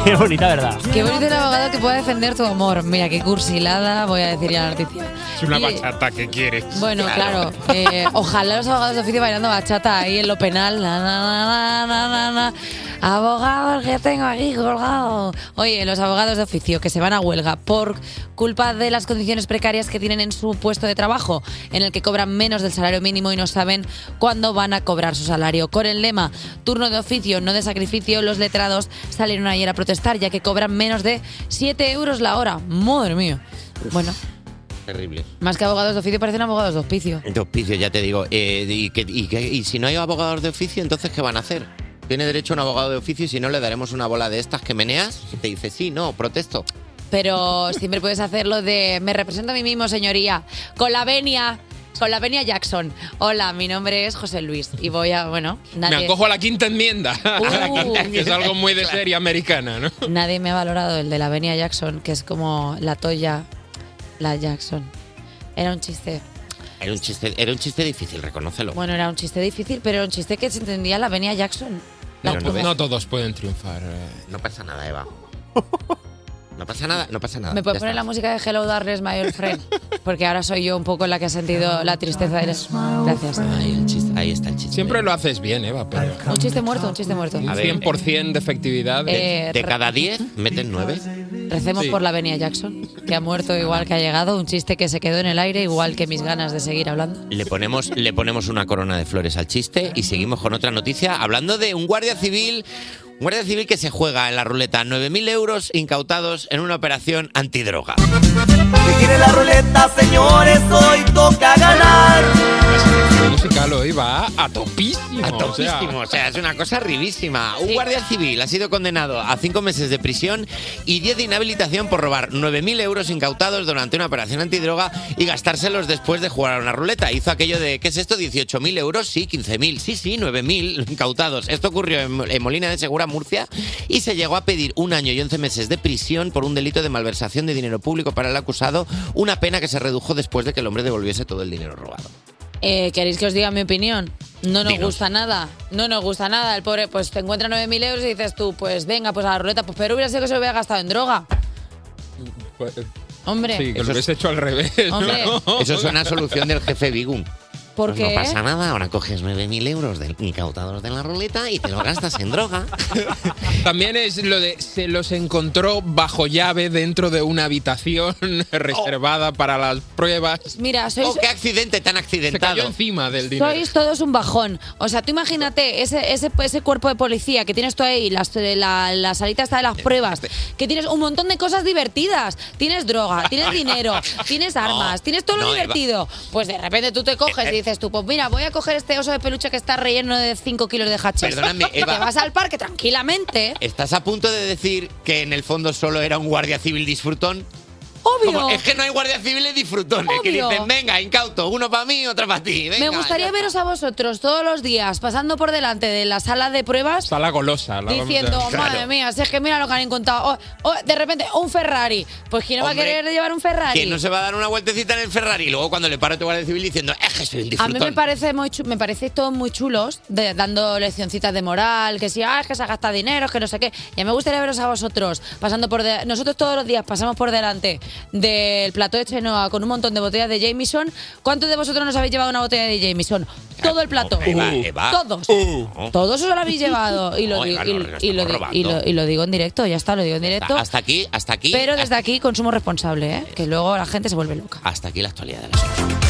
Qué bonita, ¿verdad? Qué bonito el abogado que pueda defender tu amor. Mira, qué cursilada, voy a decir ya la noticia. Es una Y- bachata que quieres. Bueno, claro. eh, ojalá los abogados de oficio bailando bachata ahí en lo penal. Na, na, na, na, na, na. Abogados que tengo aquí colgado. Oye, los abogados de oficio que se van a huelga por culpa de las condiciones precarias que tienen en su puesto de trabajo, en el que cobran menos del salario mínimo y no saben cuándo van a cobrar su salario. Con el lema turno de oficio, no de sacrificio, los letrados salieron ayer a protestar ya que cobran menos de 7 euros la hora. Madre mía. Bueno, Terrible. más que abogados de oficio parecen abogados de hospicio. De oficio, ya te digo. Eh, y, que- y que- y si no hay abogados de oficio, entonces ¿qué van a hacer? Tiene derecho a un abogado de oficio y si no le daremos una bola de estas que meneas y te dice, sí, no, protesto. Pero siempre puedes hacerlo de me represento a mí mismo, señoría, con la venia, con la venia Jackson. Hola, mi nombre es José Luis y voy a, bueno, Me nadie, acojo a la quinta enmienda. Uh. A la quinta, que es algo muy de serie americana, ¿no? nadie me ha valorado el de la venia Jackson, que es como la toya, la Jackson. Era un chiste. Era un chiste, era un chiste difícil, reconócelo. Bueno, era un chiste difícil, pero era un chiste que se entendía la venia Jackson. Pero no, todos pueden triunfar. eh. no pasa nada, Eva. No pasa nada, no pasa nada. ¿Me puedes poner está. la música de Hello Darkness, My Old Friend? Porque ahora soy yo un poco la que ha sentido la tristeza de Gracias. Ahí, el chiste, ahí está el chiste. Siempre lo haces bien, Eva, pero. Un chiste muerto, un chiste muerto. A ver. 100% de efectividad. Eh, De cada 10, meten 9. Recemos Sí. por la Venia Jackson, que ha muerto igual que ha llegado, un chiste que se quedó en el aire, igual que mis ganas de seguir hablando. Le ponemos, le ponemos una corona de flores al chiste y seguimos con otra noticia hablando de un guardia civil Guardia Civil que se juega en la ruleta 9.000 euros incautados en una operación antidroga. Que quiere la ruleta, señores, hoy toca ganar. La musical hoy va a topísimo. A topísimo, o sea, es una cosa ribísima. Un guardia civil ha sido condenado a cinco meses de prisión y 10 de inhabilitación por robar 9.000 euros incautados durante una operación antidroga y gastárselos después de jugar a una ruleta. Hizo aquello de, ¿qué es esto? ¿18.000 euros? Sí, 15.000. Sí, sí, 9.000 incautados. Esto ocurrió en, en Molina de Segura, Murcia, y se llegó a pedir un año y 11 meses de prisión por un delito de malversación de dinero público para el acusado, una pena que se redujo después de que el hombre devolviese todo el dinero robado. Eh, ¿Queréis que os diga mi opinión? No nos Dinos. gusta nada. No nos gusta nada. El pobre, pues te encuentra 9.000 euros y dices tú, pues venga, pues a la ruleta. Pues pero hubiera sido que se lo hubiera gastado en droga. Pues, Hombre. Sí, que Eso lo hubiese hecho al revés. Eso suena a solución del jefe Bigum. ¿Por Pues no pasa nada, ahora coges 9.000 euros del incautados de la ruleta y te lo gastas en droga. También es lo de se los encontró bajo llave dentro de una habitación reservada para las pruebas. Mira, sois, Oh, qué accidente tan Se accidentado. cayó encima del dinero. sois todos un bajón. O sea, tú imagínate ese, ese, ese cuerpo de policía que tienes tú ahí, las, la, la salita está de las pruebas, que tienes un montón de cosas divertidas. Tienes droga, tienes dinero, tienes armas, tienes todo lo no, divertido. Pues de repente tú te coges y dices tú, pues mira, voy a coger este oso de peluche que está relleno de 5 kilos de hachís. Perdóname, Y Eva. te vas al parque tranquilamente. ¿Estás a punto de decir que en el fondo solo era un guardia civil disfrutón? Obvio. Como, es que no hay guardia civiles disfrutones que dicen, venga, incauto, uno para mí, otro para ti. Me gustaría ya veros a vosotros todos los días pasando por delante de la sala de pruebas Sala golosa. la- diciendo, Claro. madre mía, si es que mira lo que han encontrado. Oh, oh, de repente, un Ferrari. Pues ¿quién no va a querer llevar un Ferrari? Que no se va a dar una vueltecita en el Ferrari y luego cuando le para tu guardia civil diciendo, es que soy un A mí me parece muy me parece todos muy chulos, de- dando leccioncitas de moral, que si ah, es que se gasta dinero, es que no sé qué. Y a mí me gustaría veros a vosotros pasando por de- nosotros todos los días pasamos por delante del plató de Chenoa con un montón de botellas de Jameson. ¿Cuántos de vosotros nos habéis llevado una botella de Jameson? Todo el plato. Eva, Eva. Todos. Uh. Todos os lo habéis llevado y lo, No, di- Eva, y- no, no y lo estamos di- y lo- robando. y lo digo en directo, ya está, lo digo en directo. Hasta aquí, hasta aquí. Pero desde aquí consumo responsable, ¿eh? que luego la gente se vuelve loca. Hasta aquí la actualidad de las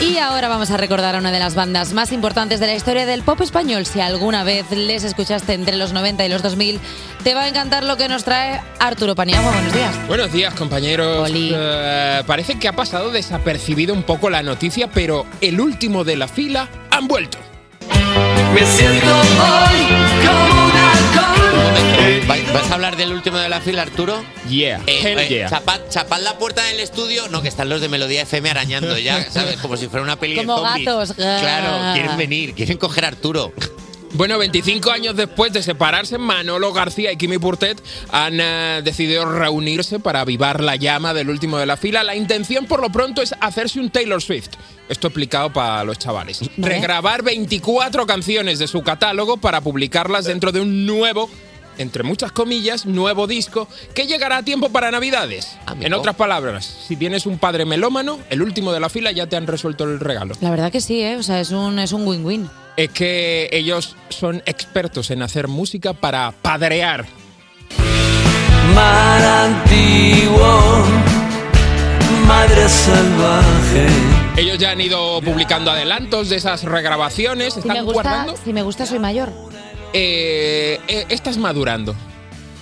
Y ahora vamos a recordar a una de las bandas más importantes de la historia del pop español. Si alguna vez les escuchaste entre los 90 y los 2000, te va a encantar lo que nos trae Arturo Paniagua. Buenos días. Buenos días, compañeros. Eh, parece que ha pasado desapercibido un poco la noticia, pero el último de la fila han vuelto. Me siento hoy como un halcón. ¿Vais vais a hablar del último de la fila, Arturo? Yeah, Eh, hell eh, yeah. chapad, chapad la puerta del estudio. No, que están los de Melodía FM arañando ya, ¿sabes? Como si fuera una peli Como de zombies. gatos. Claro, quieren venir, quieren coger a Arturo. Bueno, 25 años después de separarse, Manolo García y Kimi Purtet han eh, decidido reunirse para avivar la llama del último de la fila. La intención, por lo pronto, es hacerse un Taylor Swift. Esto explicado para los chavales. Vale. Regrabar 24 canciones de su catálogo para publicarlas dentro de un nuevo, entre muchas comillas, nuevo disco que llegará a tiempo para Navidades. Amigo. En otras palabras, si tienes un padre melómano, el último de la fila ya te han resuelto el regalo. La verdad que sí, ¿eh? O sea, es un es un win-win. Es que ellos son expertos en hacer música para padrear. Mar antiguo, madre salvaje. Ellos ya han ido publicando adelantos de esas regrabaciones, Si están me, gusta, guardando. si me gusta, soy mayor. Eh, eh, estás madurando,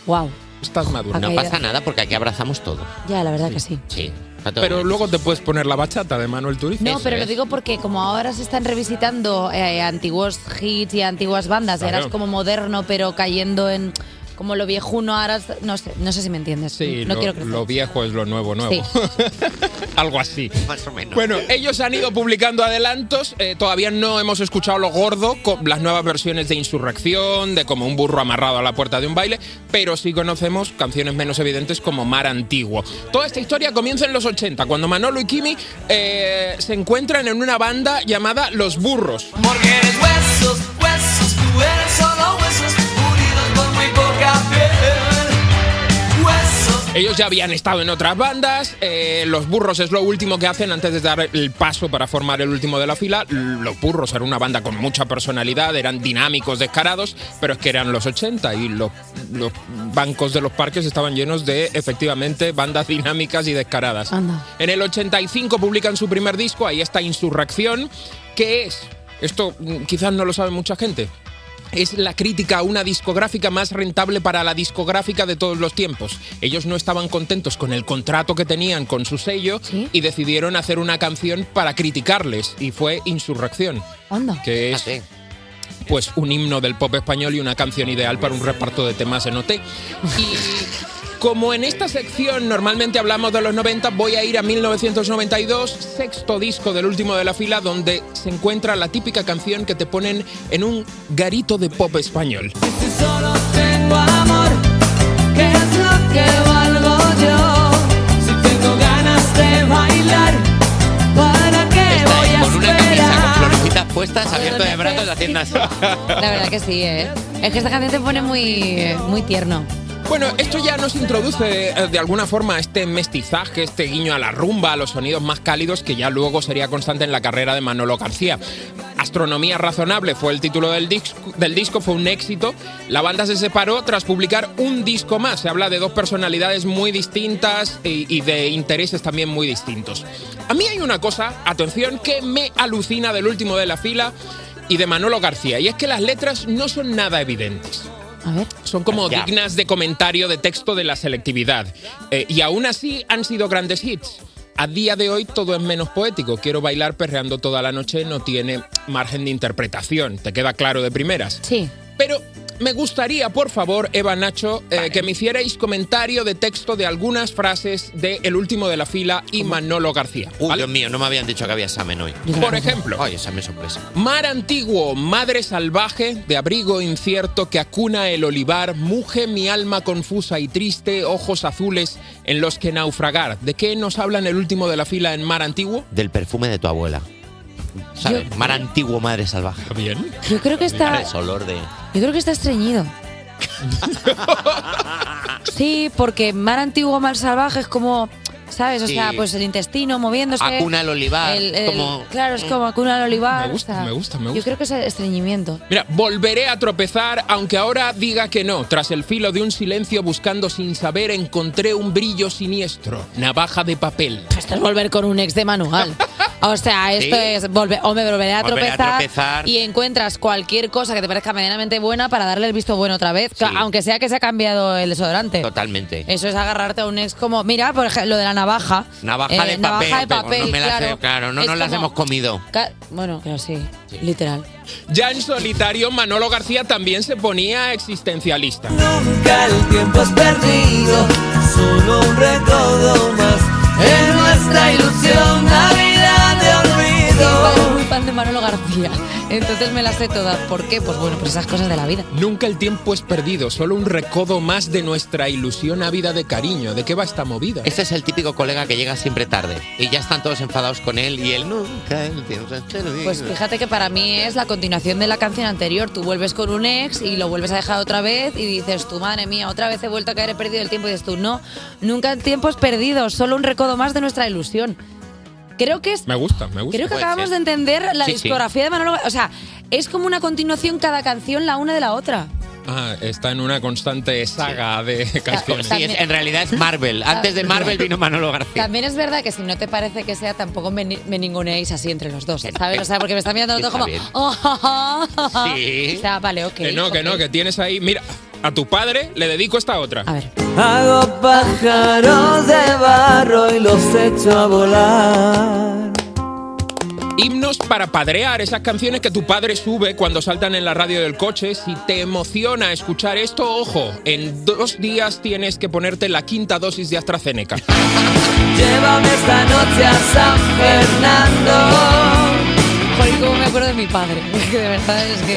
Wow. estás madurando. No pasa nada porque aquí abrazamos todo. Ya, la verdad que sí. Sí. Pero bien. luego te puedes poner la bachata de Manuel Turiz. No, pero lo digo porque como ahora se están revisitando eh, antiguos hits y antiguas bandas, Claro. es como moderno, pero cayendo en como lo viejuno, ahora no sé, no sé si me entiendes. Sí, no lo, quiero crecer. lo viejo es lo nuevo, nuevo. Algo así. Más o menos. Bueno, ellos han ido publicando adelantos. eh, todavía no hemos escuchado lo gordo con las nuevas versiones de Insurrección, de como un burro amarrado a la puerta de un baile, pero sí conocemos canciones menos evidentes como Mar Antiguo. Toda esta historia comienza en los 80, cuando Manolo y Kimi eh, se encuentran en una banda llamada Los Burros. Porque eres huesos, huesos, tú eres solo huesos, Ellos ya habían estado en otras bandas, eh, los burros es lo último que hacen antes de dar el paso para formar el último de la fila. Los burros eran una banda con mucha personalidad, eran dinámicos, descarados, pero es que eran los 80 y los, los bancos de los parques estaban llenos de efectivamente bandas dinámicas y descaradas. Anda. En el 85 publican su primer disco, ahí está Insurrección, que es, esto mm, quizás no lo sabe mucha gente, es la crítica a una discográfica más rentable para la discográfica de todos los tiempos. Ellos no estaban contentos con el contrato que tenían con su sello y decidieron hacer una canción para criticarles y fue Insurrección, Anda. que es pues un himno del pop español y una canción ideal para un reparto de temas en OT. Y como en esta sección normalmente hablamos de los 90, voy a ir a 1992, sexto disco del último de la fila, donde se encuentra la típica canción que te ponen en un garito de pop español. Solo tengo amor, ¿qué es lo que valgo yo? Florecitas puestas, abierto de brazos, haciendo así. La verdad que sí, ¿eh? Es que esta canción te pone muy, muy tierno. Bueno, esto ya nos introduce eh, de alguna forma este mestizaje, este guiño a la rumba, a los sonidos más cálidos que ya luego sería constante en la carrera de Manolo García. Astronomía Razonable fue el título del disco, del disco, fue un éxito. La banda se separó tras publicar un disco más. Se habla de dos personalidades muy distintas y, y de intereses también muy distintos. A mí hay una cosa, atención, que me alucina del último de la fila y de Manolo García, y es que las letras no son nada evidentes. A ver. Son como Ya. dignas de comentario de texto de la selectividad. Eh, y aún así han sido grandes hits. A día de hoy todo es menos poético. Quiero bailar perreando toda la noche no tiene margen de interpretación. ¿Te queda claro de primeras? Sí. Pero me gustaría, por favor, Eva Nacho, eh, que me hicierais comentario de texto de algunas frases de El último de la fila y Manolo García. Uy, Dios mío, no me habían dicho que había examen hoy. Por ejemplo. Ay, examen sorpresa. Mar antiguo, madre salvaje, de abrigo incierto que acuna el olivar, muge mi alma confusa y triste, ojos azules en los que naufragar. ¿De qué nos habla en el último de la fila en Mar antiguo? Del perfume de tu abuela. ¿Sabes? Mar antiguo, madre salvaje. Bien. Yo creo que está. Ese olor de. Yo creo que está estreñido. Sí, porque mar antiguo, mar salvaje es como, ¿sabes? O Sí. sea, pues el intestino moviéndose. Acuna el olivar, El- el- como- Claro, es como acuna el olivar. Me gusta, o sea, me gusta, me Yo gusta. creo que es estreñimiento. Mira, volveré a tropezar, aunque ahora diga que no. Tras el filo de un silencio buscando sin saber, encontré un brillo siniestro. Navaja de papel. Esto es volver con un ex de manual. O sea, esto Sí. es volver, o me volveré a Volveré a tropezar, tropezar. y encuentras cualquier cosa que te parezca medianamente buena para darle el visto bueno otra vez, aunque sea que se ha cambiado el desodorante. Totalmente. Eso es agarrarte a un ex como, mira, por ejemplo, lo de la navaja. Navaja, Eh, de papel, navaja de pero papel, no me las claro. he- claro, no Es nos las como- hemos comido. Ca- Bueno, claro, sí, literal. Ya en solitario, Manolo García también se ponía existencialista. Nunca el tiempo es perdido, solo un recodo más en nuestra ilusión, Navidad de olvido. Muy fan de Manolo García, entonces me las sé todas. ¿Por qué? Pues bueno, por esas cosas de la vida. Nunca el tiempo es perdido, solo un recodo más de nuestra ilusión ávida de cariño. ¿De qué va esta movida? Este es el típico colega que llega siempre tarde y ya están todos enfadados con él y él nunca el tiempo es perdido. Pues fíjate que para mí es la continuación de la canción anterior. Tú vuelves con un ex y lo vuelves a dejar otra vez y dices, tú, madre mía, otra vez he vuelto a caer, he perdido el tiempo. Y dices tú, no, nunca el tiempo es perdido, solo un recodo más de nuestra ilusión. Creo que es Me gusta, me gusta. Creo que acabamos de entender la Sí, sí. discografía de Manolo. O sea, es como una continuación cada canción la una de la otra. Ah, está en una constante saga de canciones. Sí, es- en realidad es Marvel. Antes de Marvel vino Manolo García. También es verdad que si no te parece que sea, tampoco me, ni- me ninguneéis así entre los dos, ¿sabes? O sea, porque me están mirando todo Está como... bien. "Oh, ja, ja, ja, ja". Sí. O sea, vale, ok. Que no, que no, que tienes ahí. Mira, a tu padre le dedico esta otra. A ver. Hago pájaros de barro y los echo a volar. Himnos para padrear, esas canciones que tu padre sube cuando saltan en la radio del coche. Si te emociona escuchar esto, ojo, en dos días tienes que ponerte la quinta dosis de AstraZeneca. Llévame esta noche a San Fernando. Joder, cómo me acuerdo de mi padre. Que de verdad es que.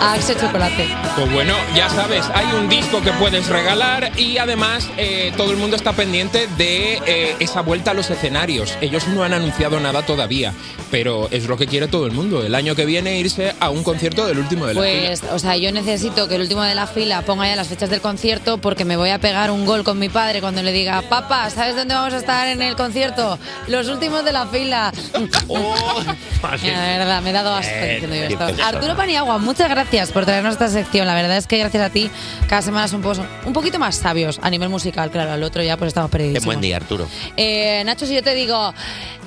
Axe chocolate. Pues bueno, ya sabes, hay un disco que puedes regalar y además eh, todo el mundo está pendiente de eh, esa vuelta a los escenarios. Ellos no han anunciado nada todavía, pero es lo que quiere todo el mundo. El año que viene irse a un concierto del último de la fila. Pues, o sea, yo necesito que el último de la fila ponga ya las fechas del concierto porque me voy a pegar un gol con mi padre cuando le diga, papá, ¿sabes dónde vamos a estar en el concierto? Los últimos de la fila. La verdad, me he dado asco Eh, diciendo yo qué esto. Arturo Paniagua, muchas gracias por traernos esta sección. La verdad es que gracias a ti cada semana son un, poquito más sabios a nivel musical. Claro, al otro ya pues estamos Qué perdidos. buen día, Arturo. Eh, Nacho, si yo te digo,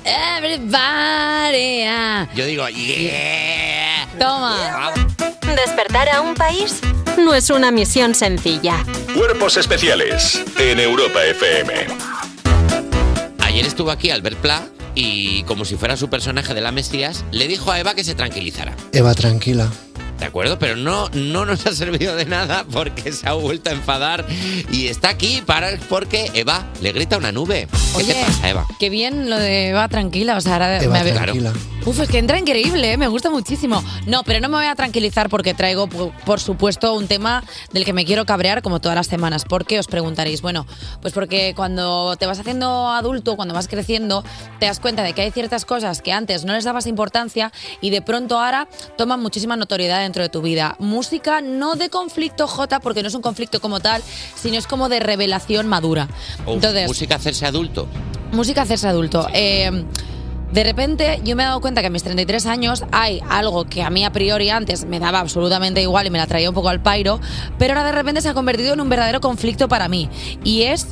everybody, ah", Yo digo, yeah. toma. Despertar a un país no es una misión sencilla. Cuerpos especiales en Europa FM. Ayer estuvo aquí Albert Pla y, como si fuera su personaje de la Mesías, le dijo a Eva que se tranquilizara. Eva, tranquila. ¿De acuerdo? Pero no, no nos ha servido de nada porque se ha vuelto a enfadar y está aquí para porque Eva le grita a una nube. ¿Qué Oye, te pasa, Eva? Qué bien lo de va tranquila, o sea, ahora Eva, me tranquila. Uf, es que entra increíble, ¿eh? me gusta muchísimo. No, pero no me voy a tranquilizar porque traigo, por, por supuesto, un tema del que me quiero cabrear como todas las semanas. ¿Por qué? Os preguntaréis. Bueno, pues porque cuando te vas haciendo adulto, cuando vas creciendo, te das cuenta de que hay ciertas cosas que antes no les dabas importancia y de pronto ahora toman muchísima notoriedad dentro de tu vida. Música no de conflicto J, porque no es un conflicto como tal, sino es como de revelación madura. Uf, Entonces, música hacerse adulto. Música hacerse adulto. Eh, de repente yo me he dado cuenta que a mis 33 años hay algo que a mí a priori antes me daba absolutamente igual y me la traía un poco al pairo, pero ahora de repente se ha convertido en un verdadero conflicto para mí. Y es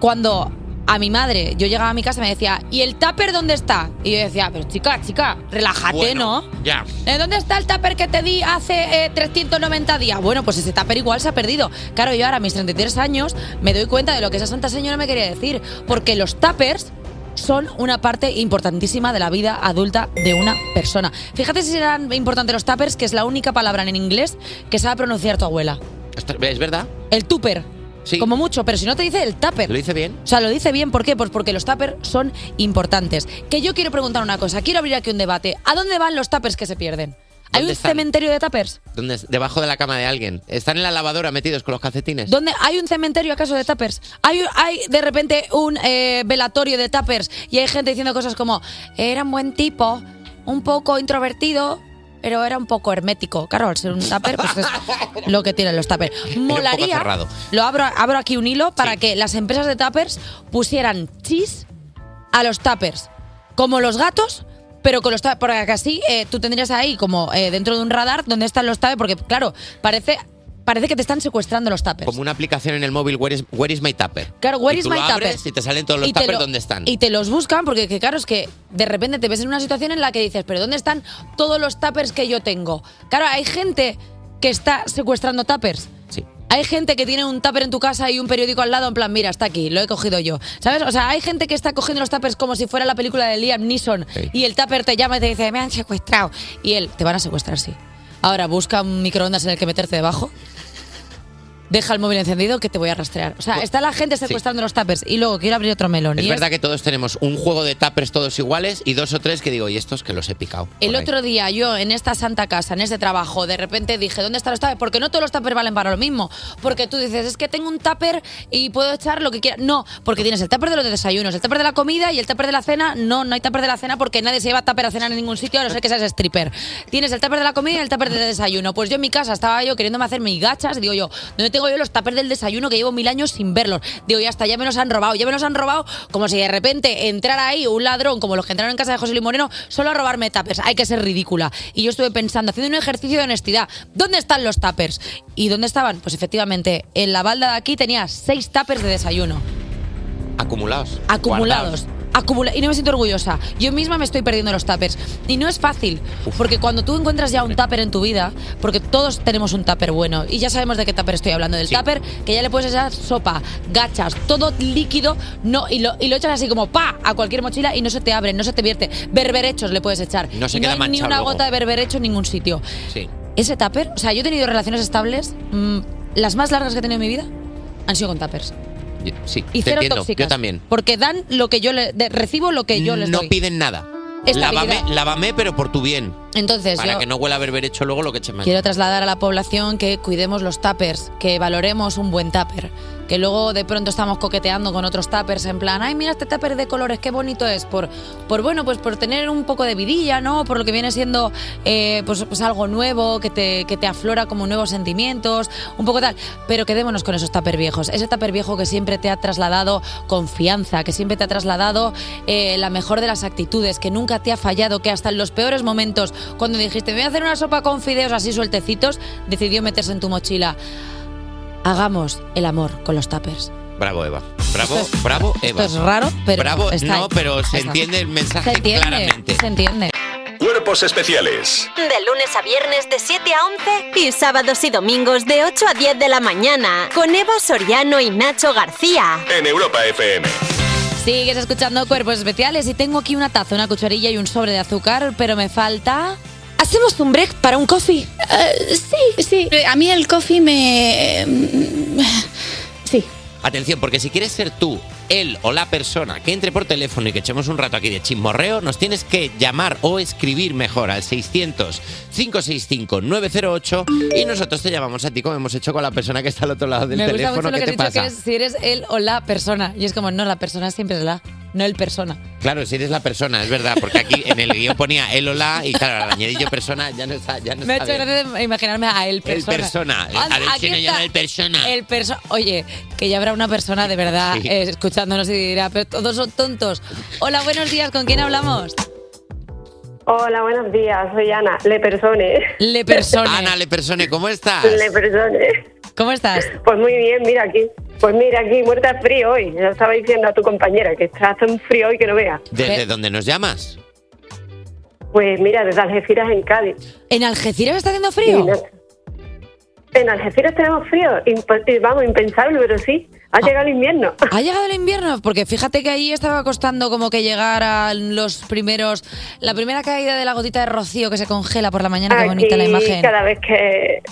cuando a mi madre, yo llegaba a mi casa y me decía, ¿y el tupper dónde está? Y yo decía, pero chica, chica, relájate, Bueno, ¿no? Ya. ¿Eh, ¿Dónde está el tupper que te di hace eh, 390 días? Bueno, pues ese tupper igual se ha perdido. Claro, yo ahora a mis 33 años me doy cuenta de lo que esa santa señora me quería decir. Porque los tuppers son una parte importantísima de la vida adulta de una persona. Fíjate si serán importantes los tuppers, que es la única palabra en inglés que sabe pronunciar tu abuela. ¿Es verdad? El tupper. Sí. Como mucho, pero si no te dice el tupper. ¿Lo dice bien? O sea, lo dice bien, ¿por qué? Pues porque los tuppers son importantes. Que yo quiero preguntar una cosa, quiero abrir aquí un debate. ¿A dónde van los tuppers que se pierden? ¿Hay ¿Dónde un están? cementerio de tuppers? ¿Dónde? Debajo de la cama de alguien. ¿Están en la lavadora metidos con los calcetines? ¿Dónde hay un cementerio acaso de tuppers? ¿Hay, hay de repente un eh, velatorio de tuppers y hay gente diciendo cosas como era un buen tipo, un poco introvertido, pero era un poco hermético. Claro, al ser un tupper, pues es lo que tienen los tuppers. Molaría, lo abro, abro aquí un hilo para que las empresas de tuppers pusieran chis a los tuppers, como los gatos, pero con los tuppers, porque así eh, tú tendrías ahí como eh, dentro de un radar donde están los tuppers, porque claro, parece, parece que te están secuestrando los tuppers. Como una aplicación en el móvil, Where is, where is my tupper? Claro, where Y is tú my lo abres tupper? Y te salen todos los tuppers lo- donde están. Y te los buscan porque, que, claro, es que de repente te ves en una situación en la que dices, pero ¿dónde están todos los tuppers que yo tengo? Claro, hay gente que está secuestrando tuppers. Sí. Hay gente que tiene un tupper en tu casa y un periódico al lado, en plan, mira, está aquí, lo he cogido yo. ¿Sabes? O sea, hay gente que está cogiendo los tuppers como si fuera la película de Liam Neeson Sí. y el tupper te llama y te dice, me han secuestrado. Y él, te van a secuestrar, sí. Ahora, busca un microondas en el que meterte debajo. Deja el móvil encendido que te voy a rastrear. O sea, está la gente secuestrando los tuppers y luego quiero abrir otro melón. Es y verdad que todos tenemos un juego de tuppers todos iguales y dos o tres que digo, y estos que los he picado. por El ahí. otro día yo en esta santa casa, en este trabajo, de repente dije, ¿dónde están los tuppers? Porque no todos los tuppers valen para lo mismo. Porque tú dices, es que tengo un tupper y puedo echar lo que quiera. No, porque tienes el tupper de los desayunos, el tupper de la comida y el tupper de la cena. No, no hay tupper de la cena porque nadie se lleva tupper a cenar en ningún sitio, a no ser que seas stripper. Tienes el tupper de la comida y el tupper del desayuno. Pues yo en mi casa estaba yo queriéndome hacer mis gachas, digo yo, ¿dónde tengo yo los tuppers del desayuno que llevo mil años sin verlos? Digo, ya está, ya me los han robado, ya me los han robado como si de repente entrara ahí un ladrón como los que entraron en casa de José Luis Moreno solo a robarme tuppers. Hay que ser ridícula. Y yo estuve pensando, haciendo un ejercicio de honestidad, ¿dónde están los tuppers? ¿Y dónde estaban? Pues efectivamente, en la balda de aquí tenía seis tuppers de desayuno Acumulados. acumulados. Acumula y no me siento orgullosa. Yo misma me estoy perdiendo los tuppers. Y no es fácil, porque cuando tú encuentras ya un tupper en tu vida, porque todos tenemos un tupper bueno, y ya sabemos de qué tupper estoy hablando, del tupper que ya le puedes echar sopa, gachas, todo líquido, no y lo, y lo echas así como pa a cualquier mochila y no se te abre, no se te vierte. Berberechos le puedes echar. No se queda hay ni una luego. gota de berberecho en ningún sitio. Sí. Ese tupper, o sea, yo he tenido relaciones estables, mm, las más largas que he tenido en mi vida han sido con tuppers. Sí, Y te cero entiendo. tóxicas. Yo también. Porque dan lo que yo le, de- recibo lo que yo les no doy. piden nada. Lávame, lávame, pero por tu bien. Entonces, Para yo que no huela a haber hecho luego lo que eche mal. quiero trasladar a la población que cuidemos los tuppers, que valoremos un buen tupper. Que luego de pronto estamos coqueteando con otros tuppers en plan, ay, mira este tupper de colores, qué bonito es. Por, por bueno, pues por tener un poco de vidilla, ¿no? Por lo que viene siendo eh, pues, pues algo nuevo, que te, que te aflora como nuevos sentimientos, un poco tal. Pero quedémonos con esos tuppers viejos. Ese tupper viejo que siempre te ha trasladado confianza, que siempre te ha trasladado eh, la mejor de las actitudes, que nunca te ha fallado, que hasta en los peores momentos, cuando dijiste, me voy a hacer una sopa con fideos así sueltecitos, decidió meterse en tu mochila. Hagamos el amor con los tuppers. Bravo, Eva. Bravo, bravo, Eva. Esto es raro, pero Bravo, está no, ahí. pero se Está. entiende el mensaje Se entiende, claramente. se entiende. Cuerpos especiales De lunes a viernes de 7 a 11 y sábados y domingos de 8 a 10 de la mañana con Eva Soriano y Nacho García. en Europa FM. Sigues escuchando Cuerpos Especiales y tengo aquí una taza, una cucharilla y un sobre de azúcar, pero me falta... ¿Hacemos un break para un coffee? Eh, sí, sí. A mí el coffee me... Sí. Atención, porque si quieres ser tú, él o la persona que entre por teléfono y que echemos un rato aquí de chismorreo, nos tienes que llamar o escribir mejor al 600-565-908 y nosotros te llamamos a ti como hemos hecho con la persona que está al otro lado del me gusta teléfono. mucho lo ¿Qué que te has dicho, que pasa? eres, si eres él o la persona. Y es como, no, la persona siempre es la, no el persona. Claro, si eres la persona, es verdad, porque aquí en el guion ponía él o la y claro, al añadillo persona ya no está. Ya no Me ha hecho gracia de imaginarme a él El persona. persona. Anda, A ver si no llama el persona. El perso Oye, que ya habrá una persona de verdad Sí. eh, escuchándonos y dirá, pero todos son tontos. Hola, buenos días, ¿con quién hablamos? Hola, buenos días. Soy Ana, Le Persone. Le Persone. Ana Le Persone, ¿cómo estás? Le Persone. ¿Cómo estás? Pues muy bien, mira aquí. Pues mira aquí, muerta de frío hoy. Yo estaba diciendo a tu compañera que está hace un frío hoy que no vea. ¿Desde dónde nos llamas? Pues mira, desde Algeciras en Cádiz. ¿En Algeciras está haciendo frío? En Algeciras tenemos frío. Imp- eh, vamos, impensable, pero sí. Ha llegado el invierno. ¿Ha llegado el invierno? Porque fíjate que ahí estaba costando como que llegaran los primeros. La primera caída de la gotita de rocío que se congela por la mañana. Qué bonita la imagen. cada vez que...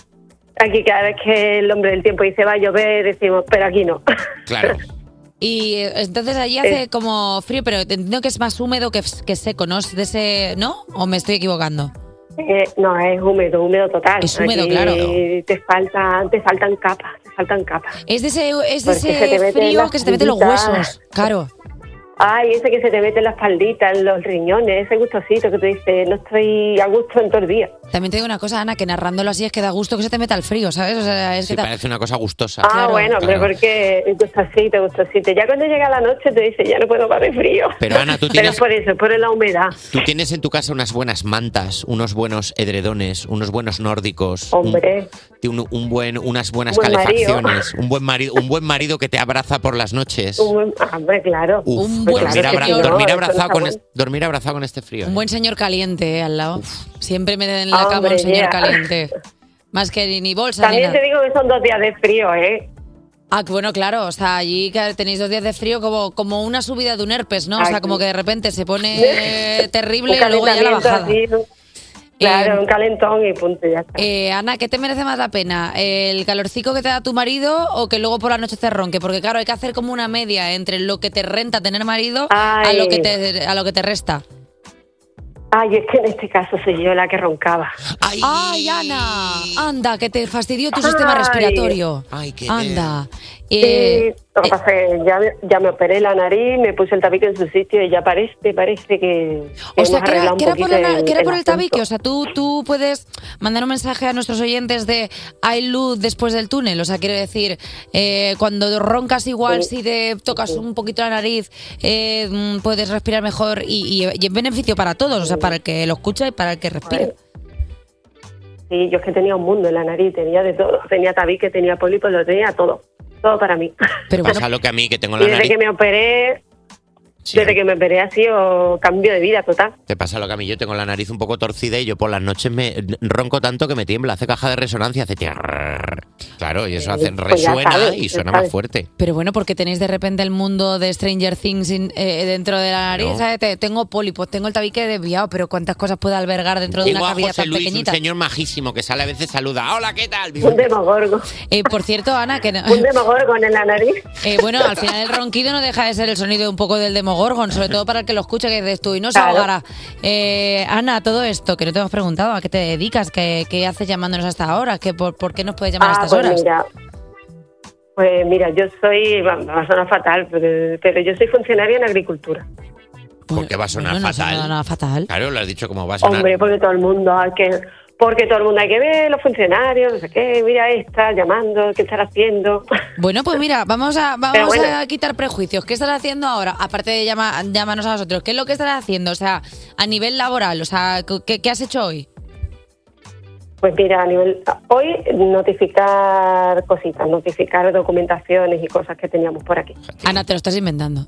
Aquí cada vez que el hombre del tiempo dice va a llover, decimos, pero aquí no. Claro. Y eh, entonces allí hace como frío, pero entiendo que es más húmedo que, que seco, ¿no? Es de ese, ¿no? ¿O me estoy equivocando? Eh, no, es húmedo, húmedo total. Es húmedo, Aquí claro. Te falta, te faltan capas, te faltan capas. Es de ese, es de ese frío que se te mete en los huesos. Claro. Ay, ese que se te mete en la espaldita, en los riñones, ese gustosito que te dice, no estoy a gusto en todo el día. También te digo una cosa, Ana, que narrándolo así es que da gusto que se te meta el frío, ¿sabes? O sea, es Sí, que ta- parece una cosa gustosa. Ah, bueno, pero porque gustosito, gustosito. Ya cuando llega la noche te dice, ya no puedo más de frío. Pero, Ana, tú Pero tienes- es por eso, por la humedad. Tú tienes en tu casa unas buenas mantas, unos buenos edredones, unos buenos nórdicos. un- Hombre. un, un buen, unas buenas Buen marido. calefacciones, un buen marido, un buen marido que te abraza por las noches. Un buen- ah, hombre, claro. Uf, buen dormir, abra- señor. dormir abrazado con bueno. es- dormir abrazado con este frío. un ¿eh? buen señor caliente eh, al lado. Siempre me den en la cama un señor caliente. Más que ni, ni bolsa ni También nada. te digo que son dos días de frío, ¿eh? Ah, bueno, claro, o sea, allí que tenéis dos días de frío como, como una subida de un herpes, ¿no? O sea, Aquí. como que de repente se pone terrible Un y luego ya la bajada. así, ¿no? Claro, Eh, un calentón y punto, ya está. Eh, Ana, ¿qué te merece más la pena? ¿El calorcico que te da tu marido o que luego por la noche te ronque? Porque claro, hay que hacer como una media entre lo que te renta tener marido a lo, que te, a lo que te resta. Ay, es que en este caso soy yo la que roncaba. ¡Ay, Ana! Anda, que te fastidió tu sistema respiratorio. Ay, qué Anda. Eh, lo que pasa es que ya, me- ya me operé la nariz, me puse el tabique en su sitio y ya parece, parece que, que o sea, que era, que por, la poquito na- que era por el asunto. tabique. O sea, tú, tú puedes mandar un mensaje a nuestros oyentes de hay luz después del túnel. O sea, quiero decir, eh, cuando roncas igual, Sí. si te tocas un poquito la nariz, eh, mm, puedes respirar mejor y, y, y es beneficio para todos. O sea, para el que lo escucha y para el que respira. Sí, yo es que tenía un mundo en la nariz, tenía de todo. Tenía tabique, tenía pólipos, lo tenía todo. Todo para mí. Pero Pasa lo que a mí, que tengo Y la desde nariz. que me operé, desde que me operé ha sido cambio de vida total. Te pasa lo que a mí, yo tengo la nariz un poco torcida y yo por las noches me ronco tanto que me tiembla, hace caja de resonancia, hace... tiarrrr. Claro, y eso Eh, hacen pues resuena sabes, y suena más fuerte. Pero bueno, porque tenéis de repente el mundo de Stranger Things in- eh, dentro de la nariz. ¿sabes? Te- tengo pólipos, tengo el tabique desviado, pero ¿cuántas cosas puede albergar dentro de Tengo una a cavidad José tan Luis, un pequeñita? señor majísimo que sale a veces saluda. Hola, ¿qué tal? Un demogorgo. Eh, por cierto, Ana, que no- Un demogorgon en la nariz. Eh, bueno, al final el ronquido no deja de ser el sonido un poco del demogorgon, sobre todo para el que lo escucha, que dices tú, y no se Claro. ahogará. Eh, Ana, todo esto, que no te hemos preguntado, ¿a qué te dedicas? ¿Qué, qué haces llamándonos hasta ahora? ¿Qué, por, por qué nos puedes llamar a Ah, estas pues horas? mira, pues mira, yo soy, va, va a sonar fatal, pero, pero yo soy funcionaria en agricultura. Porque va a sonar Bueno, no fatal. fatal. Claro, lo has dicho como va a sonar. Hombre, porque todo el mundo hay que, porque todo el mundo hay que ver los funcionarios, no sé qué, mira esta llamando, qué estará haciendo. Bueno, pues mira, vamos a vamos bueno. a quitar prejuicios. ¿Qué estás haciendo ahora? Aparte de llama, llámanos a nosotros, ¿qué es lo que estás haciendo? O sea, a nivel laboral, o sea, ¿qué, qué has hecho hoy? Pues mira, a nivel hoy notificar cositas, notificar documentaciones y cosas que teníamos por aquí. Ana, te lo estás inventando.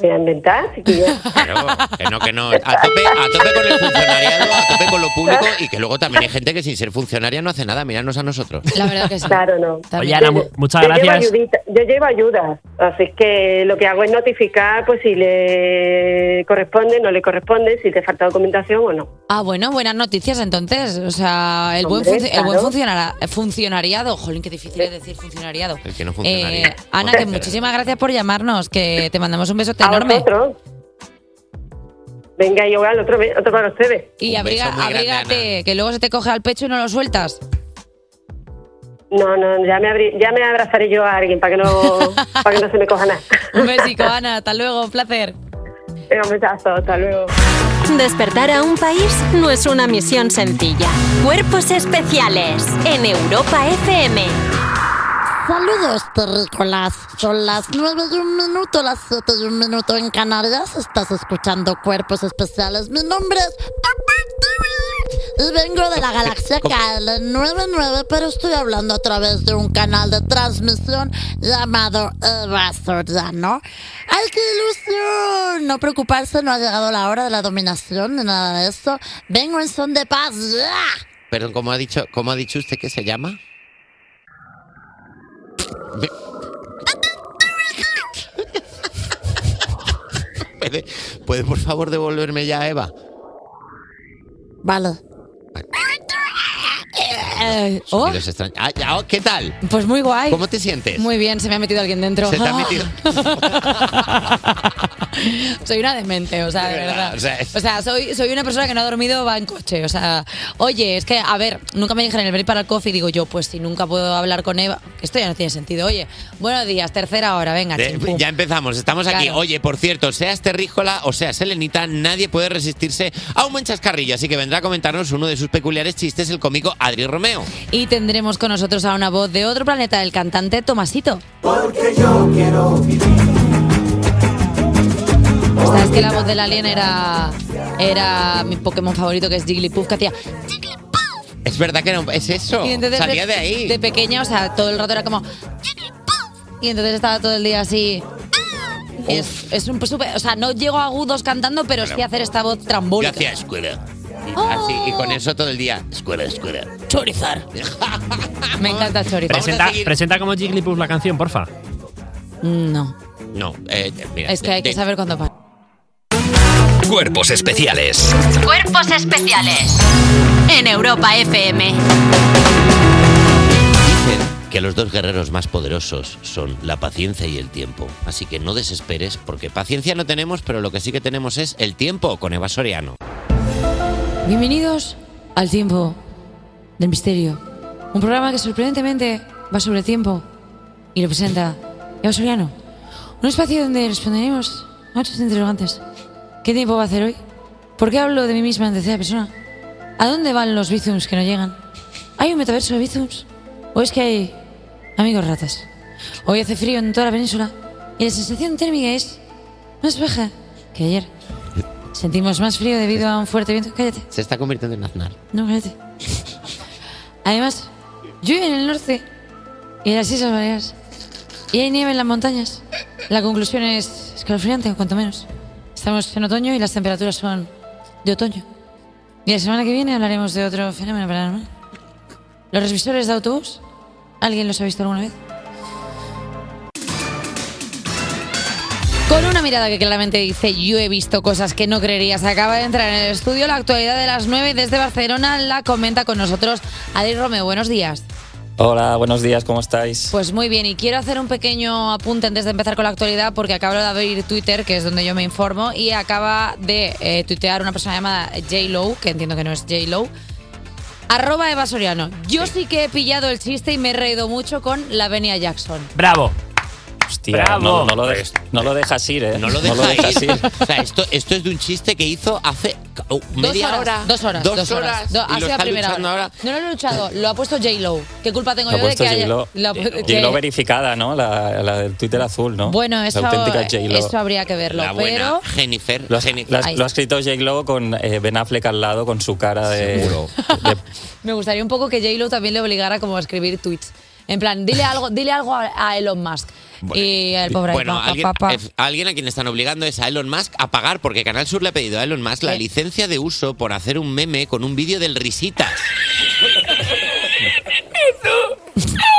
Voy a inventar, chiquilla. Claro, que no, que no. A tope, a tope con el funcionariado, a tope con lo público y que luego también hay gente que sin ser funcionaria no hace nada. Míranos a nosotros. La verdad que sí. Claro, no. Oye, Ana, mu- muchas yo Llevo gracias. ayudita- yo llevo ayudas, así que lo que hago es notificar pues si le corresponde, no le corresponde, si te falta documentación o no. Ah, bueno, buenas noticias entonces. O sea, el, buen, Hombre, el buen claro. funcionara- funcionariado. Jolín, qué difícil es decir funcionariado. El que no funcionaría. Eh, Ana, que muchísimas gracias por llamarnos, que te mandamos un besote A enorme. vosotros. Venga, igual, otro, be- otro para ustedes. Y abriga, abrígate, que luego se te coge al pecho y no lo sueltas. No, no, ya me, abrí- ya me abrazaré yo a alguien para que no, para que no se me coja nada. Un besico, Ana. Hasta luego, un placer. Venga, un besazo, hasta luego. Despertar a un país no es una misión sencilla. Cuerpos especiales en Europa FM. Saludos, terrícolas. Son las 9 y un minuto, las 7 y un minuto en Canarias. Estás escuchando Cuerpos Especiales. Mi nombre es y vengo de la galaxia KL99, pero estoy hablando a través de un canal de transmisión llamado Eva Soriano. ¡Ay, qué ilusión! No preocuparse, no ha llegado la hora de la dominación ni nada de eso. Vengo en son de paz. Perdón, ¿cómo ha dicho, cómo ha dicho usted que se llama? ¿Puede, puede, por favor devolverme ya a Eva? Vale. Eh, oh. Ah, ya, oh, ¿Qué tal? pues muy guay. ¿Cómo te sientes? Muy bien, se me ha metido alguien dentro. Se te ha metido. soy una demente, o sea, de De verdad. verdad, o sea, es- O sea, soy, soy una persona que no ha dormido, va en coche. O sea, oye, es que, a ver, nunca me dijeron el break para el coffee. Digo yo, pues si nunca puedo hablar con Eva, esto ya no tiene sentido. Oye, buenos días, tercera hora, venga, De- chimpum. ya empezamos, estamos aquí. Claro. Oye, por cierto, seas terrícola o seas selenita, nadie puede resistirse a un buen chascarrillo, así que vendrá a comentarnos uno de sus peculiares chistes el cómico Adri Romeo. Y tendremos con nosotros a una voz de otro planeta, el cantante Tomasito. Porque yo quiero vivir. ¿Sabes que la voz del alien era, era mi Pokémon favorito, que es Jigglypuff, que hacía... Es verdad que no, es eso. Y entonces Salía de ahí. De pequeña, o sea, todo el rato era como... Y entonces estaba todo el día así... Es, es un súper... O sea, no llego a agudos cantando, pero sí hacer esta voz trambólica. hacía escuela. Y, Oh. así, y con eso todo el día. Escuela, escuela. Chorizar. Me encanta Chorizar. Presenta, presenta como Jigglypuff la canción, porfa. No, No, eh, mira. es que hay que de- saber cuándo para. Cuerpos especiales. Cuerpos especiales en Europa FM. Dicen que los dos guerreros más poderosos son la paciencia y el tiempo. Así que no desesperes, porque paciencia no tenemos, pero lo que sí que tenemos es el tiempo con Eva Soriano. Bienvenidos al tiempo del misterio. Un programa que sorprendentemente va sobre tiempo y lo presenta Eva Soriano. Un espacio donde responderemos a muchos interrogantes. ¿Qué tiempo va a hacer hoy? ¿Por qué hablo de mí misma en tercera persona? ¿A dónde van los bizums que no llegan? ¿Hay un metaverso de bizums? ¿O es que hay amigos ratas? Hoy hace frío en toda la península y la sensación térmica es más baja que ayer. Sentimos más frío debido a un fuerte viento. Cállate. Se está convirtiendo en Aznar. No, cállate. Además, llueve en el norte y en las Islas Baleares. Y hay nieve en las montañas. La conclusión es escalofriante, cuanto menos. Estamos en otoño y las temperaturas son de otoño. Y la semana que viene hablaremos de otro fenómeno paranormal. ¿Los revisores de autobús? ¿Alguien los ha visto alguna vez? Mirada que claramente dice yo he visto cosas que no creerías. Acaba de entrar en el estudio la actualidad de las 9 desde Barcelona. La comenta con nosotros Adri Romeo. Buenos días. Hola, buenos días, ¿cómo estáis? Pues muy bien, y quiero hacer un pequeño apunte antes de empezar con la actualidad porque acabo de abrir Twitter, que es donde yo me informo, y acaba de eh, tuitear una persona llamada J-Lo, que entiendo que no es J-Lo, arroba Eva Soriano. Yo sí que he pillado el chiste y me he reído mucho con la Benia Jackson. Bravo. Hostia, Bravo. no, no lo de- no lo dejas ir, ¿eh? No lo deja ir. O sea, esto, esto es de un chiste que hizo hace oh, media dos horas, hora. Dos horas. Dos, Dos horas. Do- y ha lo está primera luchando hora. ahora. No lo he luchado, lo ha puesto J-Lo. ¿Qué culpa tengo Lo ha yo de que haya. J-Lo. la- que- J-Lo verificada, ¿no? La, la del Twitter azul, ¿no? Bueno, eso, La auténtica J-Lo. eso habría que verlo. pero. Jennifer. Lo, has- lo has- lo ha escrito J-Lo con eh, Ben Affleck al lado con su cara de... Me gustaría un poco que J-Lo también le obligara como a escribir tweets. En plan, dile algo, dile algo a, a Elon Musk. Y el pobre Bueno, pa, pa, alguien, pa, pa. alguien a quien están obligando es a Elon Musk a pagar, porque Canal Sur le ha pedido a Elon Musk la licencia de uso por hacer un meme con un vídeo del Risitas.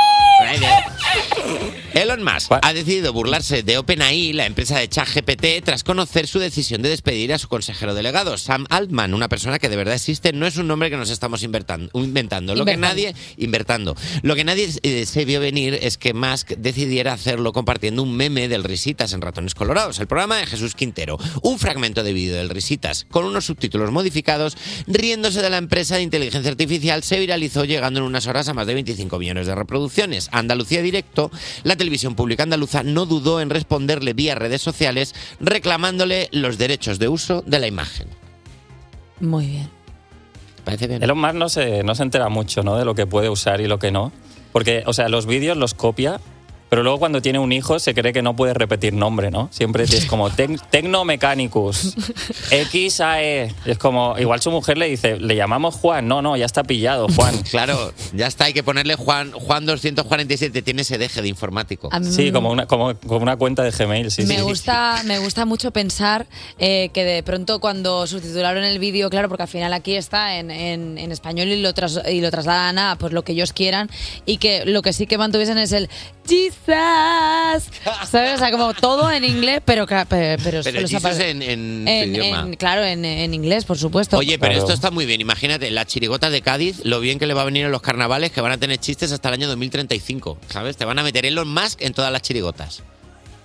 Elon Musk ha decidido burlarse de OpenAI, la empresa de ChatGPT, tras conocer su decisión de despedir a su consejero delegado, Sam Altman, una persona que de verdad existe, no es un nombre que nos estamos invertan- inventando. Lo que nadie invertando. Lo que nadie eh, se vio venir es que Musk decidiera hacerlo compartiendo un meme del Risitas en Ratones Colorados, el programa de Jesús Quintero. Un fragmento de vídeo del Risitas con unos subtítulos modificados, riéndose de la empresa de inteligencia artificial, se viralizó llegando en unas horas a más de 25 millones de reproducciones. Andalucía Directo, la televisión pública andaluza no dudó en responderle vía redes sociales reclamándole los derechos de uso de la imagen. Muy bien. Parece bien. Elon Musk no se, no se entera mucho, ¿no? De lo que puede usar y lo que no. Porque, o sea, los vídeos los copia, pero luego cuando tiene un hijo se cree que no puede repetir nombre, ¿no? Siempre es como Tec- Tecnomechanicus, XAE. Es como, igual su mujer le dice, le llamamos Juan. No, no, ya está pillado, Juan. Claro, ya está, hay que ponerle Juan, Juan 247, tiene ese deje de informático. Mí- Sí, como una, como, como una cuenta de Gmail, sí, me sí. gusta, me gusta mucho pensar eh, que de pronto cuando subtitularon el vídeo, claro, porque al final aquí está en, en- en español y lo, tras- y lo trasladan a pues lo que ellos quieran y que lo que sí que mantuviesen es el Jesus, ¿sabes? O sea, como todo en inglés, pero ca- pero, pero, Pero solo se Jesus apare- en, en su en- idioma. en- claro, en, en inglés, por supuesto. Oye, pero esto está muy bien. Imagínate, las chirigotas de Cádiz, lo bien que le va a venir en los carnavales, que van a tener chistes hasta el año 2035, ¿sabes? Te van a meter Elon Musk en todas las chirigotas.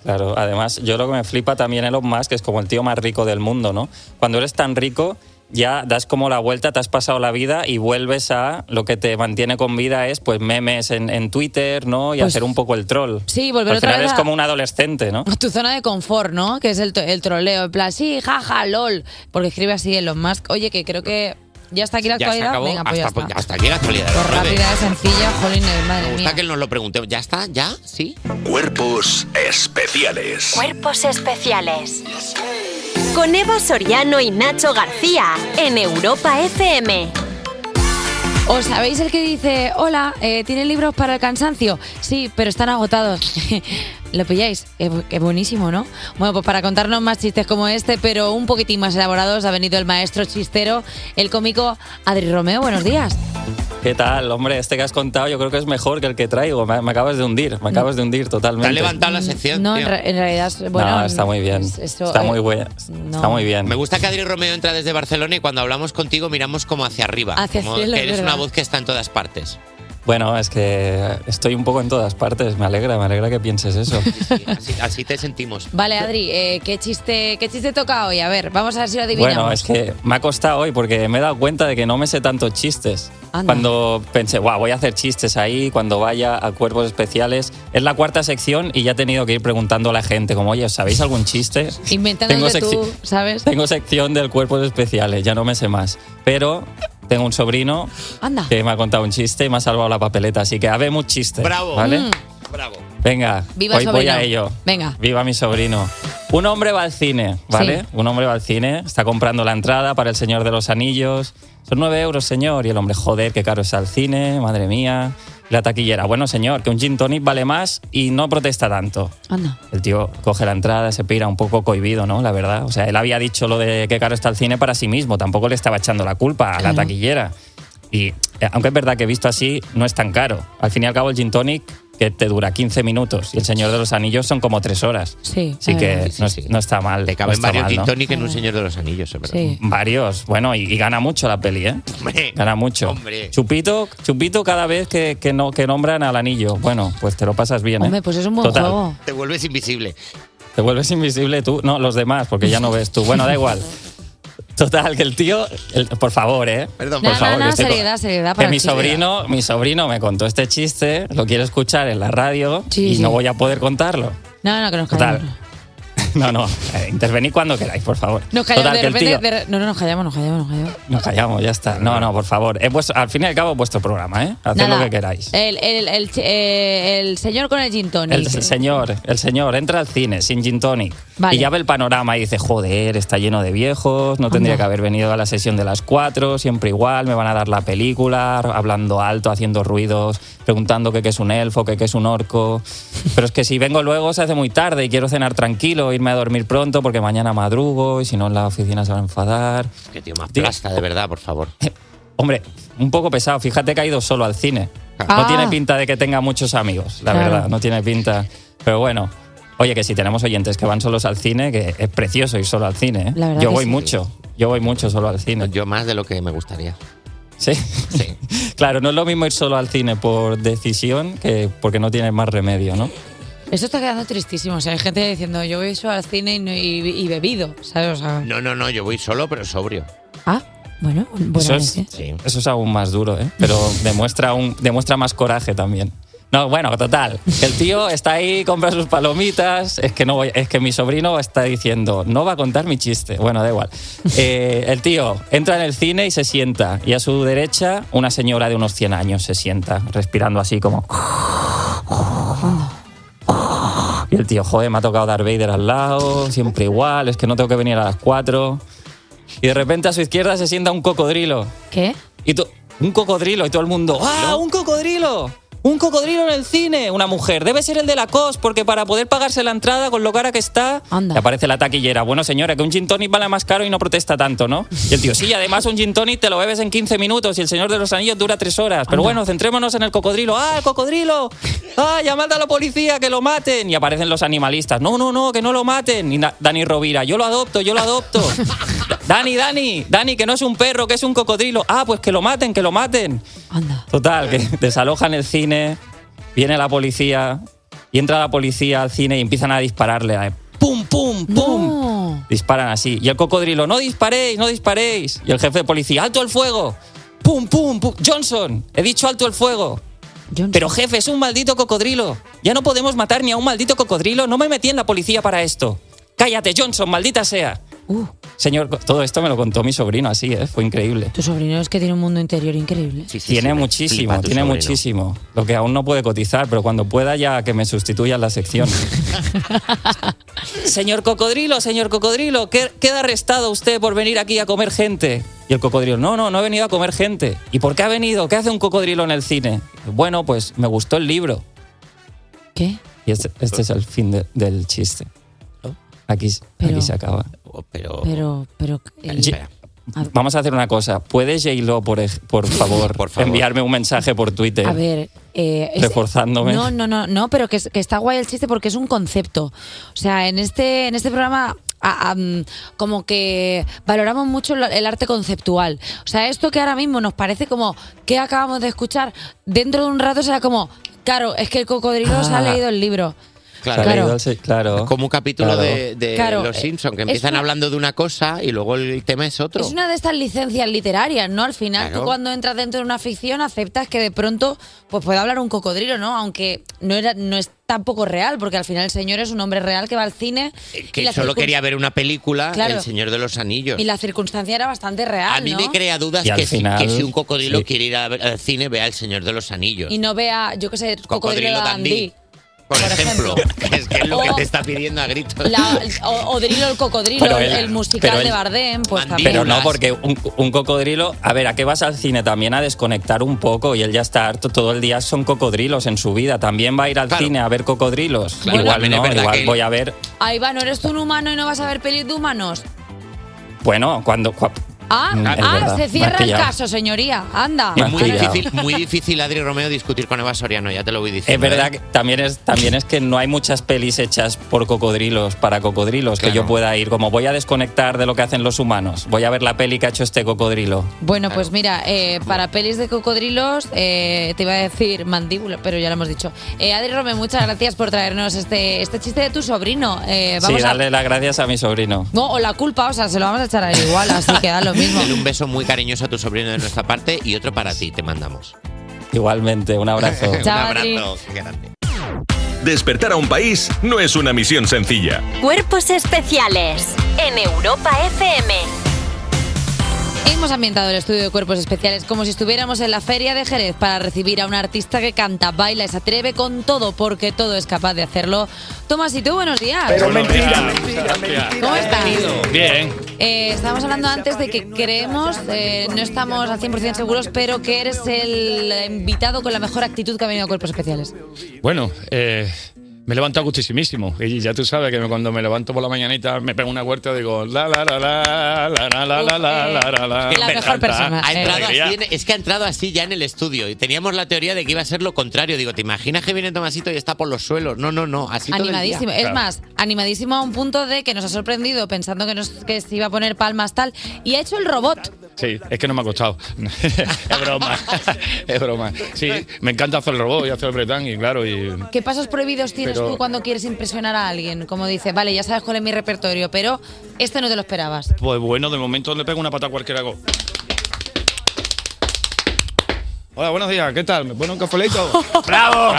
Claro, además, yo lo que me flipa también Elon Musk es como el tío más rico del mundo, ¿no? Cuando eres tan rico, ya das como la vuelta, te has pasado la vida y vuelves a lo que te mantiene con vida es pues memes en, en Twitter, ¿no? Y Pues- hacer un poco el troll. Sí, volver Al otra final vez es a- como un adolescente, ¿no? Tu zona de confort, ¿no? Que es el, el troleo. En plan, sí, jaja, lol. Porque escribe así Elon Musk. Oye, que creo que ya está aquí la Ya se actualidad. acabó. Venga, pues ya hasta, está. hasta aquí la actualidad. Por rápida, sencilla, jolín, madre Me gusta mía. que nos lo preguntemos. ¿Ya está? ¿Ya? ¿Sí? Cuerpos especiales. Cuerpos especiales. Con Eva Soriano y Nacho García en Europa FM. ¿Os sabéis el que dice, hola, eh, ¿tienen libros para el cansancio? Sí, pero están agotados. ¿Lo pilláis? Qué buenísimo, ¿no? Bueno, pues para contarnos más chistes como este, pero un poquitín más elaborados, ha venido el maestro chistero, el cómico Adri Romeo. Buenos días. ¿Qué tal? Hombre, este que has contado yo creo que es mejor que el que traigo. Me, me acabas de hundir, me acabas de hundir totalmente. Te ha levantado la sección. No, en, en realidad, es- bueno... no, está muy bien. es- eso, está eh, muy bueno. Está muy bien. Me gusta que Adri Romeo entra desde Barcelona y cuando hablamos contigo miramos como hacia arriba. Hacia como el cielo, que es eres una voz que está en todas partes. Bueno, es que estoy un poco en todas partes. Me alegra, me alegra que pienses eso. Así, así te sentimos. Vale, Adri, eh, ¿qué, chiste, ¿qué chiste toca hoy? A ver, vamos a ver si lo adivinamos. Bueno, es que me ha costado hoy porque me he dado cuenta de que no me sé tantos chistes. Anda. Cuando pensé, guau, voy a hacer chistes ahí, cuando vaya a cuerpos especiales. Es la cuarta sección y ya he tenido que ir preguntando a la gente, como, oye, ¿sabéis algún chiste? Inventándote Tengo tú, ¿sabes? Tengo sección del cuerpos especiales, ya no me sé más. Pero tengo un sobrino Anda. que me ha contado un chiste y me ha salvado la papeleta, así que habemos chistes. Bravo. ¿Vale? Mm. Bravo. Venga, Viva hoy voy a ello. Venga. Viva mi sobrino. Un hombre va al cine, ¿vale? Sí. Un hombre va al cine, está comprando la entrada para El Señor de los Anillos. Son nueve euros, señor. Y el hombre, joder, qué caro es al cine, madre mía. La taquillera, bueno, señor, que un gin tonic vale más y no protesta tanto. Anda. El tío coge la entrada, se pira un poco cohibido, ¿no? La verdad. O sea, él había dicho lo de qué caro está el cine para sí mismo, tampoco le estaba echando la culpa a la Claro. taquillera. Y eh, aunque es verdad que visto así, no es tan caro. Al fin y al cabo, el gin tonic que te dura 15 minutos y el Señor de los Anillos son como 3 horas. Sí. Así que no, es- no está mal. Te no caben está varios mal, ¿no? en un Señor de los Anillos, es verdad. Sí. Varios, bueno, y, y gana mucho la peli, ¿eh? Hombre, Gana mucho. Hombre. Chupito, chupito cada vez que, que no, que nombran al anillo. Bueno, pues te lo pasas bien, ¿eh? Hombre, pues es un buen Total. juego. Te vuelves invisible. Te vuelves invisible tú, no, los demás, porque ya no ves tú. Bueno, da igual. Total, que el tío, el- por favor, ¿eh? Perdón, No, por favor. no, que seriedad, seriedad que mi chiste. sobrino, mi sobrino me contó este chiste, lo quiero escuchar en la radio Sí, y sí. no voy a poder contarlo. No, no, que nos Total. No, no, eh, intervenid cuando queráis, por favor. Nos callamos, Total, de repente. tío- de re- no, no, nos callamos, nos callamos, nos callamos. Nos callamos, ya está. No, no, por favor. Es vuestro- al fin y al cabo es vuestro programa, ¿eh? Haced Nada, lo que queráis. El, el, el, eh, el señor con el gin tonic. El señor, el señor entra al cine sin gin tonic Vale. y ya ve el panorama y dice, joder, está lleno de viejos, no tendría Anda. que haber venido a la sesión de las cuatro, siempre igual, me van a dar la película, hablando alto, haciendo ruidos, preguntando que qué es un elfo, que qué es un orco. Pero es que si vengo luego se hace muy tarde y quiero cenar tranquilo, irme a dormir pronto porque mañana madrugo y si no en la oficina se van a enfadar. Que tío más plasta, de verdad, por favor. Hombre, un poco pesado. Fíjate que ha ido solo al cine. Ah. No tiene pinta de que tenga muchos amigos, la Claro. verdad. No tiene pinta. Pero bueno. Oye, que si tenemos oyentes que van solos al cine, que es precioso ir solo al cine. ¿eh? La verdad Yo voy sí. mucho. Yo voy mucho solo al cine. Yo más de lo que me gustaría. Sí. Sí. claro, no es lo mismo ir solo al cine por decisión que porque no tienes más remedio, ¿no? Esto está quedando tristísimo. O sea, hay gente diciendo, yo voy solo al cine y, no- y- y bebido, ¿sabes? O sea, No, no, no, yo voy solo, pero sobrio. ah, bueno, bueno, eso, es, Sí. eso es aún más duro, ¿eh? Pero demuestra, un, demuestra más coraje también. No, bueno, total. que El tío está ahí, compra sus palomitas. Es que, no voy- es que mi sobrino está diciendo, no va a contar mi chiste. Bueno, da igual. Eh, el tío entra en el cine y se sienta. Y a su derecha, una señora de unos 100 años se sienta, respirando así como. Y el tío, joder, me ha tocado Darth Vader al lado, siempre igual, es que no tengo que venir a las 4. Y de repente a su izquierda se sienta un cocodrilo. ¿qué? Y un cocodrilo y todo el mundo, ¡ah, un cocodrilo! Un cocodrilo en el cine. Una mujer, debe ser el de la COS, porque para poder pagarse la entrada con lo cara que está. Anda. Aparece la taquillera. Bueno, señora, que un gin tonic vale más caro y no protesta tanto, ¿no? Y el tío, sí, además un gin tonic te lo bebes en 15 minutos y el Señor de los Anillos dura 3 horas. Pero Anda. bueno, centrémonos en el cocodrilo. ¡Ah, el cocodrilo! ¡Ah, llamad a la policía, que lo maten! Y aparecen los animalistas. No, no, no, que no lo maten. Y Dani Rovira, yo lo adopto, yo lo adopto. Dani, Dani, Dani, que no es un perro, que es un cocodrilo. Ah, pues que lo maten, que lo maten. Anda. Total, que desalojan el cine, viene la policía y entra la policía al cine y empiezan a dispararle. a- ¡Pum, pum, pum! No. Disparan así. Y el cocodrilo, no disparéis, no disparéis. Y el jefe de policía, alto el fuego. ¡Pum, pum, pum! Johnson, he dicho alto el fuego. Johnson. Pero jefe, es un maldito cocodrilo. Ya no podemos matar ni a un maldito cocodrilo. No me metí en la policía para esto. Cállate, Johnson, maldita sea. Uh, Señor, todo esto me lo contó mi sobrino así, ¿eh? Fue increíble. tu sobrino es que tiene un mundo interior increíble. Sí, sí, tiene sí, muchísimo, tiene sobrino. muchísimo. Lo que aún no puede cotizar, pero cuando pueda ya que me sustituya en la sección. señor Cocodrilo, señor Cocodrilo, ¿qué- queda arrestado usted por venir aquí a comer gente. Y el cocodrilo, no, no, no he venido a comer gente. ¿Y por qué ha venido? ¿Qué hace un cocodrilo en el cine? Bueno, pues me gustó el libro. ¿Qué? Y este, este es el fin de- del chiste. Aquí, Pero- aquí se acaba. Oh, Pero. Pero, pero. el- Ye- Vamos a hacer una cosa. ¿Puedes, J-Lo, por, por, favor, Por favor. enviarme un mensaje por Twitter? A ver. eh, es- Reforzándome. No, no, no, no, pero que, es- que está guay el chiste porque es un concepto. O sea, en este, en este programa. a- a, mm, como que valoramos mucho el arte conceptual. O sea, esto que ahora mismo nos parece como que acabamos de escuchar, dentro de un rato será como, claro, es que el cocodrilo se ha Ah. leído el libro. Claro. Claro. Como un capítulo Claro. de, de Claro, Los eh, Simpsons, que empiezan una- hablando de una cosa y luego el tema es otro. Es una de estas licencias literarias, ¿no? Al final, Claro. tú cuando entras dentro de una ficción aceptas que de pronto pues puede hablar un cocodrilo, ¿no? Aunque no era no es tampoco real, porque al final el señor es un hombre real que va al cine Eh, que solo circun- quería ver una película, Claro. El Señor de los Anillos. y la circunstancia era bastante real, A mí ¿no? me crea dudas que, si- final- que si un cocodrilo sí. quiere ir al cine, vea El Señor de los Anillos. Y no vea, yo qué sé, cocodrilo, Cocodrilo Dandy. Por, ejemplo, que es, que es lo que te está pidiendo a gritos. La- o, o Drilo el cocodrilo, el, musical de Bardem, pues también. Pero no, porque un, un cocodrilo. A ver, ¿a qué vas al cine? También a desconectar un poco y él ya está harto. Todo el día son cocodrilos en su vida. También va a ir al Claro. cine a ver cocodrilos. Claro, igual no, igual que- voy a ver. Ahí va, ¿no eres tú un humano y no vas a ver pelis de humanos? Bueno, cuando. Ah, Mm, ah, es se cierra el caso, señoría. Anda. Es muy difícil, muy difícil, Adri Romeo, discutir con Eva Soriano, ya te lo voy Es diciendo. verdad ¿eh? que también es, también es que no hay muchas pelis hechas por cocodrilos, para cocodrilos, que yo pueda ir como voy a desconectar de lo que hacen los humanos, voy a ver la peli que ha hecho este cocodrilo. Bueno, pues mira, eh, para pelis de cocodrilos, eh, te iba a decir mandíbula, pero ya lo hemos dicho. Eh, Adri Rome, muchas gracias por traernos este, este chiste de tu sobrino. Eh, Sí, vamos a... darle las gracias a mi sobrino. No, o la culpa, o sea, se lo vamos a echar a él igual, así que da lo mismo. Dale un beso muy cariñoso a tu sobrino de nuestra parte y otro para ti, te mandamos. Igualmente, un abrazo. un Chao, abrazo. qué grande. Despertar a un país no es una misión sencilla. Cuerpos especiales en Europa FM. Hemos ambientado el estudio de cuerpos especiales como si estuviéramos en la feria de Jerez para recibir a un artista que canta, baila y se atreve con todo porque todo es capaz de hacerlo. Tomás, ¿y tú? Buenos días. ¿Cómo estás? Bien. Eh, estábamos hablando antes de que creemos, eh, no estamos al 100% seguros, pero que eres el invitado con la mejor actitud que ha venido a Cuerpos Especiales. Bueno, eh, me he levantado gustísimísimo. Y ya tú sabes que cuando me levanto por la mañanita me pego una huerta y digo la la la la la la la la la la la la Es que La mejor persona, eh. es que ha entrado así ya en el estudio y teníamos la teoría de que iba a ser lo contrario. Digo, ¿te imaginas que viene Tomasito y está por los suelos? No, no, no, así. Animadísimo. Es más, animadísimo a un punto de que nos ha sorprendido pensando que, nos, que se iba a poner palmas tal y ha hecho el robot. Sí, es que no me ha costado. es broma. es broma. Sí, me encanta hacer el robot y hacer el bretán y claro, y ¿Qué pasos prohibidos tienes Pero- tú cuando quieres impresionar a alguien? Como dice, vale, ya sabes cuál es mi repertorio, pero este no te lo esperabas. pues bueno, de momento le pego una pata a cualquiera hago. Hola, buenos días, ¿qué tal? ¿Me pone un cafelito? ¡Bravo!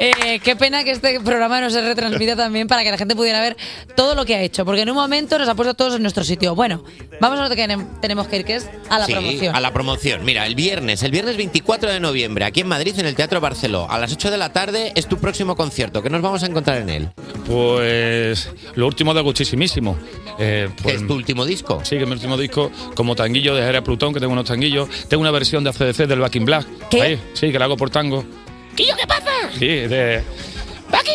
Eh, qué pena que este programa no se retransmita también para que la gente pudiera ver todo lo que ha hecho, porque en un momento nos ha puesto todos en nuestro sitio. Bueno, vamos a lo que tenem- tenemos que ir, que es a la Sí, promoción. a la promoción. Mira, el viernes, el viernes 24 de noviembre, aquí en Madrid, en el Teatro Barceló, a las 8 de la tarde, es tu próximo concierto. ¿Qué nos vamos a encontrar en él? Pues lo último de Gustísimísimo. Eh, pues, ¿Es tu último disco? Sí, que es mi último disco, como tanguillo de Jerez Plutón, que tengo unos tanguillos. Tengo una versión de ACDC del Back in Black. ¿Qué? Ahí, sí, que la hago por tango. ¿Qué yo qué pasa? Sí, de... Black.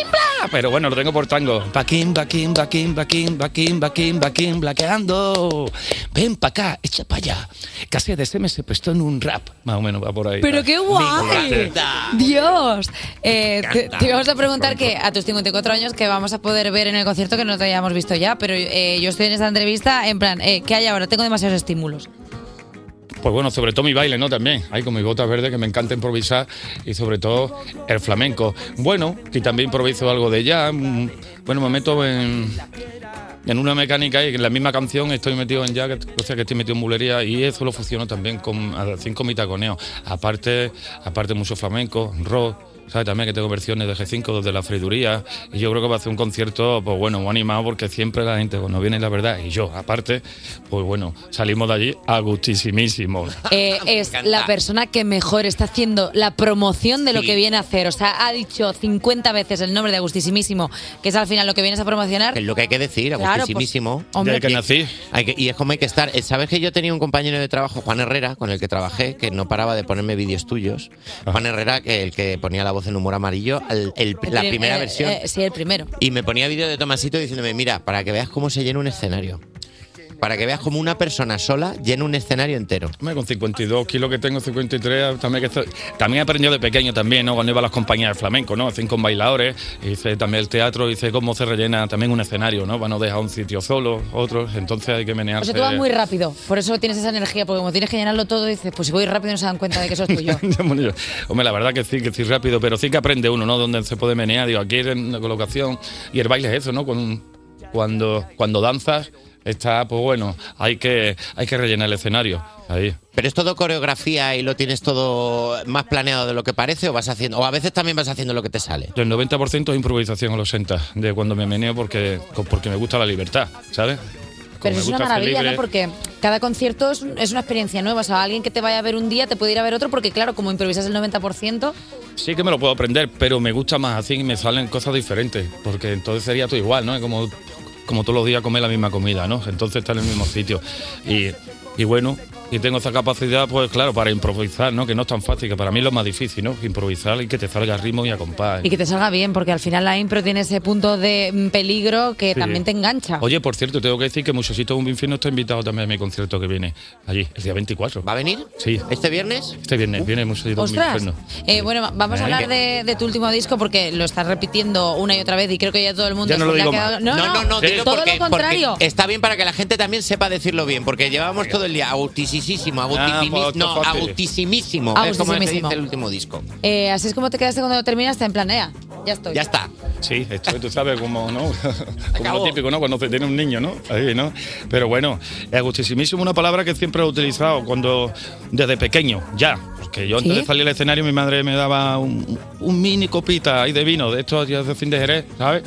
Pero bueno, lo tengo por tango. Back in, back in, back in, blackeando. Ven pa' acá, echa pa' allá. Casi de me se prestó en un rap. Más o menos va por ahí. Pero qué guay. Dios. Eh, te, te íbamos a preguntar que a tus 54 años que vamos a poder ver en el concierto que no te hayamos visto ya, pero eh, yo estoy en esta entrevista en plan, eh, ¿qué hay ahora? Tengo demasiados estímulos. Pues bueno, sobre todo mi baile, ¿no? También. Hay con mis botas verdes que me encanta improvisar y sobre todo el flamenco. Bueno, y también improviso algo de jazz. Bueno, me meto en, en una mecánica y en la misma canción estoy metido en jazz, o sea que estoy metido en bulería y eso lo funciona también con, así con mi taconeo. Aparte, aparte mucho flamenco, rock. ¿Sabes? También que tengo versiones de G5 desde la freiduría. Y yo creo que va a ser un concierto, pues bueno, muy animado porque siempre la gente, cuando viene la verdad, y yo, aparte, pues bueno, salimos de allí a gustísimísimo. Eh, es la persona que mejor está haciendo la promoción de lo Sí. que viene a hacer. O sea, ha dicho 50 veces el nombre de Agustísimísimo, que es al final lo que vienes a promocionar. Es lo que hay que decir, Claro, agustísimísimo. pues, hombre. Desde que nací. Hay que- y es como hay que estar. Eh, ¿Sabes que yo tenía un compañero de trabajo, Juan Herrera, con el que trabajé, que no paraba de ponerme vídeos tuyos? Juan Herrera, que el que ponía la voz en humor amarillo, el- la primera eh, versión. eh, sí, el primero. Y me ponía vídeo de Tomasito diciéndome, mira, para que veas cómo se llena un escenario. Para que veas cómo una persona sola llena un escenario entero. Hombre, Con 52 kilos que tengo, 53, también, que estoy- también he aprendido de pequeño también, ¿no? Cuando iba a las compañías de flamenco, ¿no? Hacen con bailadores, hice también el teatro, hice cómo se rellena también un escenario, ¿no? Para no dejar un sitio solo, otros, entonces hay que O menearse. sea, tú vas muy rápido, por eso tienes esa energía, porque como tienes que llenarlo todo, dices, pues si voy rápido no se dan cuenta de que eso es tuyo. Hombre, la verdad que sí, que sí rápido, pero sí que aprende uno, ¿no? Donde se puede menear, digo, aquí en una colocación, y el baile es eso, ¿no? Con- cuando, cuando danzas, está, pues bueno, hay que, hay que rellenar el escenario, ahí. ¿Pero es todo coreografía y lo tienes todo más planeado de lo que parece o vas haciendo o a veces también vas haciendo lo que te sale? El 90% es improvisación a los 60, de cuando me meneo porque, porque me gusta la libertad, ¿sabes? Pero es una maravilla. ¿no? Porque cada concierto es, es una experiencia nueva. O sea, alguien que te vaya a ver un día te puede ir a ver otro, porque claro, como improvisas el 90%, Sí que me lo puedo aprender, pero me gusta más así y me salen cosas diferentes, porque entonces sería todo igual, ¿no? Es como, como todos los días comer la misma comida, ¿no? Entonces está en el mismo sitio. Y, y bueno, y tengo esa capacidad, pues claro, para improvisar, ¿no? Que no es tan fácil, que para mí es lo más difícil, ¿no? Improvisar y que te salga ritmo y a compás. Y que te salga bien, porque al final la impro tiene ese punto de mm, peligro que Sí. también te engancha. Oye, por cierto, tengo que decir que Muchachito un infierno está invitado también a mi concierto que viene allí, el día 24. ¿Va a venir? Sí. ¿Este viernes? Este viernes viene Muchachito un Ostras. infierno. Eh, bueno, vamos a hablar de, de tu último disco porque lo estás repitiendo una y otra vez y creo que ya todo el mundo Ya no se lo ha quedado-. No, no, no, dilo todo porque, lo contrario. porque está bien para que la gente también sepa decirlo bien, porque llevábamos todo el día agutisísimo, Ah, pues, no, fácil. agutissimísimo. Es como se dice el último disco. Eh, así es como te quedaste cuando terminaste en planea. Ya estoy. Ya está. Sí, esto tú sabes como, ¿no? como lo típico, ¿no? Cuando se tiene un niño, ¿no? Ahí, ¿no? Pero bueno, es gustísimísimo una palabra que siempre he utilizado cuando, desde pequeño, ya. Porque yo antes ¿Sí? de salir al escenario mi madre me daba un, un mini copita ahí de vino, de estos días de fin de Jerez, ¿sabes?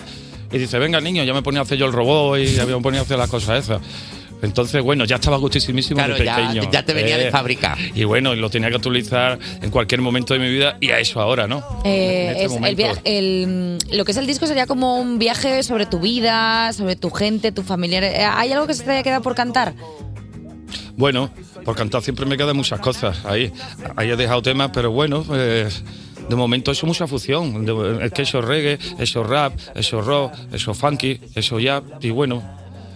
Y dice, venga niño, ya me ponía a hacer yo el robot y ya me ponía a hacer las cosas esas. Entonces, bueno, ya estaba gustísimísimo Claro, de ya- pequeño. ya te venía de Eh, fábrica. Y bueno, lo tenía que utilizar en cualquier momento de mi vida y a eso ahora, ¿no? Eh, En este es el viaje- el, mm, lo que es el disco sería como un viaje sobre tu vida, sobre tu gente, tu familiar. Eh, ¿Hay algo que se te haya quedado por cantar? Bueno, por cantar siempre me quedan muchas cosas. Ahí, ahí he dejado temas, pero bueno, pues, de momento he hecho mucha fusión. Es que hecho reggae, he hecho rap, he hecho rock, he hecho funky, hecho jazz y bueno,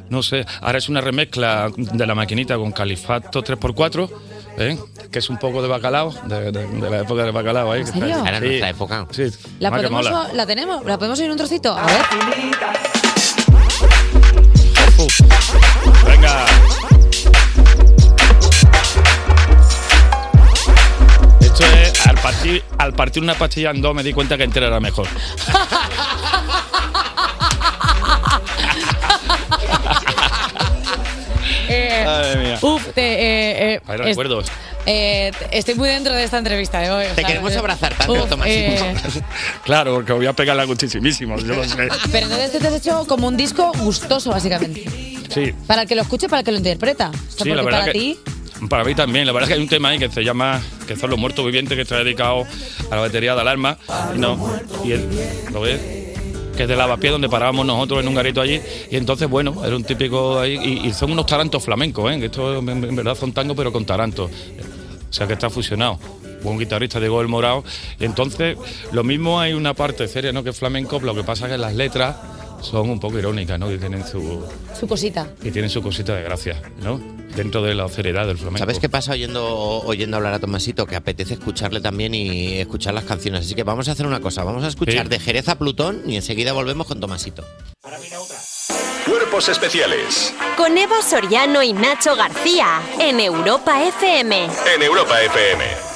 no sé. Ahora es una remezcla de la maquinita con Califato 3x4. ¿eh? Que es un poco de bacalao, de, de- de la época del bacalao ahí. ¿En serio? Era Sí. nuestra época. Sí. ¿La, podemos, ¿La tenemos? ¿La podemos oír un trocito? A ver. Venga. Esto es, al partir, al partir una pastilla en dos me di cuenta que entera era mejor. Madre mía. Uf, te, eh, eh, es- recuerdos. eh, estoy muy dentro de esta entrevista de hoy. o Te sea, queremos eh, abrazar tanto, uf, eh, Claro, porque voy a pegarla gustísimísimo, yo lo sé. pero entonces tú te has hecho como un disco gustoso, básicamente. Sí, Para el que lo escuche, para el que lo interpreta. O sea, Sí, la para que- ti. para mí también. La verdad es que hay un tema ahí que se llama que son los muertos vivientes que está dedicado a la batería de alarma. Y no, y él, ¿lo ves? Que es de lavapié donde parábamos nosotros en un garito allí. Y entonces, bueno, era un típico ahí. Y, son unos tarantos flamencos, ¿eh? Esto en, verdad son tangos, pero con tarantos. O sea que está fusionado. Buen guitarrista Diego El Morao. Y entonces, lo mismo hay una parte seria, ¿no? Que flamenco, lo que pasa es que las letras son un poco irónicas, ¿no? Y tienen su, Su cosita. y tienen su cosita de gracia, ¿no? Dentro de la seriedad del flamenco. ¿Sabes qué pasa oyendo, oyendo hablar a Tomasito? Que apetece escucharle también y escuchar las canciones. Así que vamos a hacer una cosa. Vamos a escuchar Sí. de Jerez a Plutón y enseguida volvemos con Tomasito. Cuerpos especiales Con Eva Soriano y Nacho García en Europa FM. en Europa FM.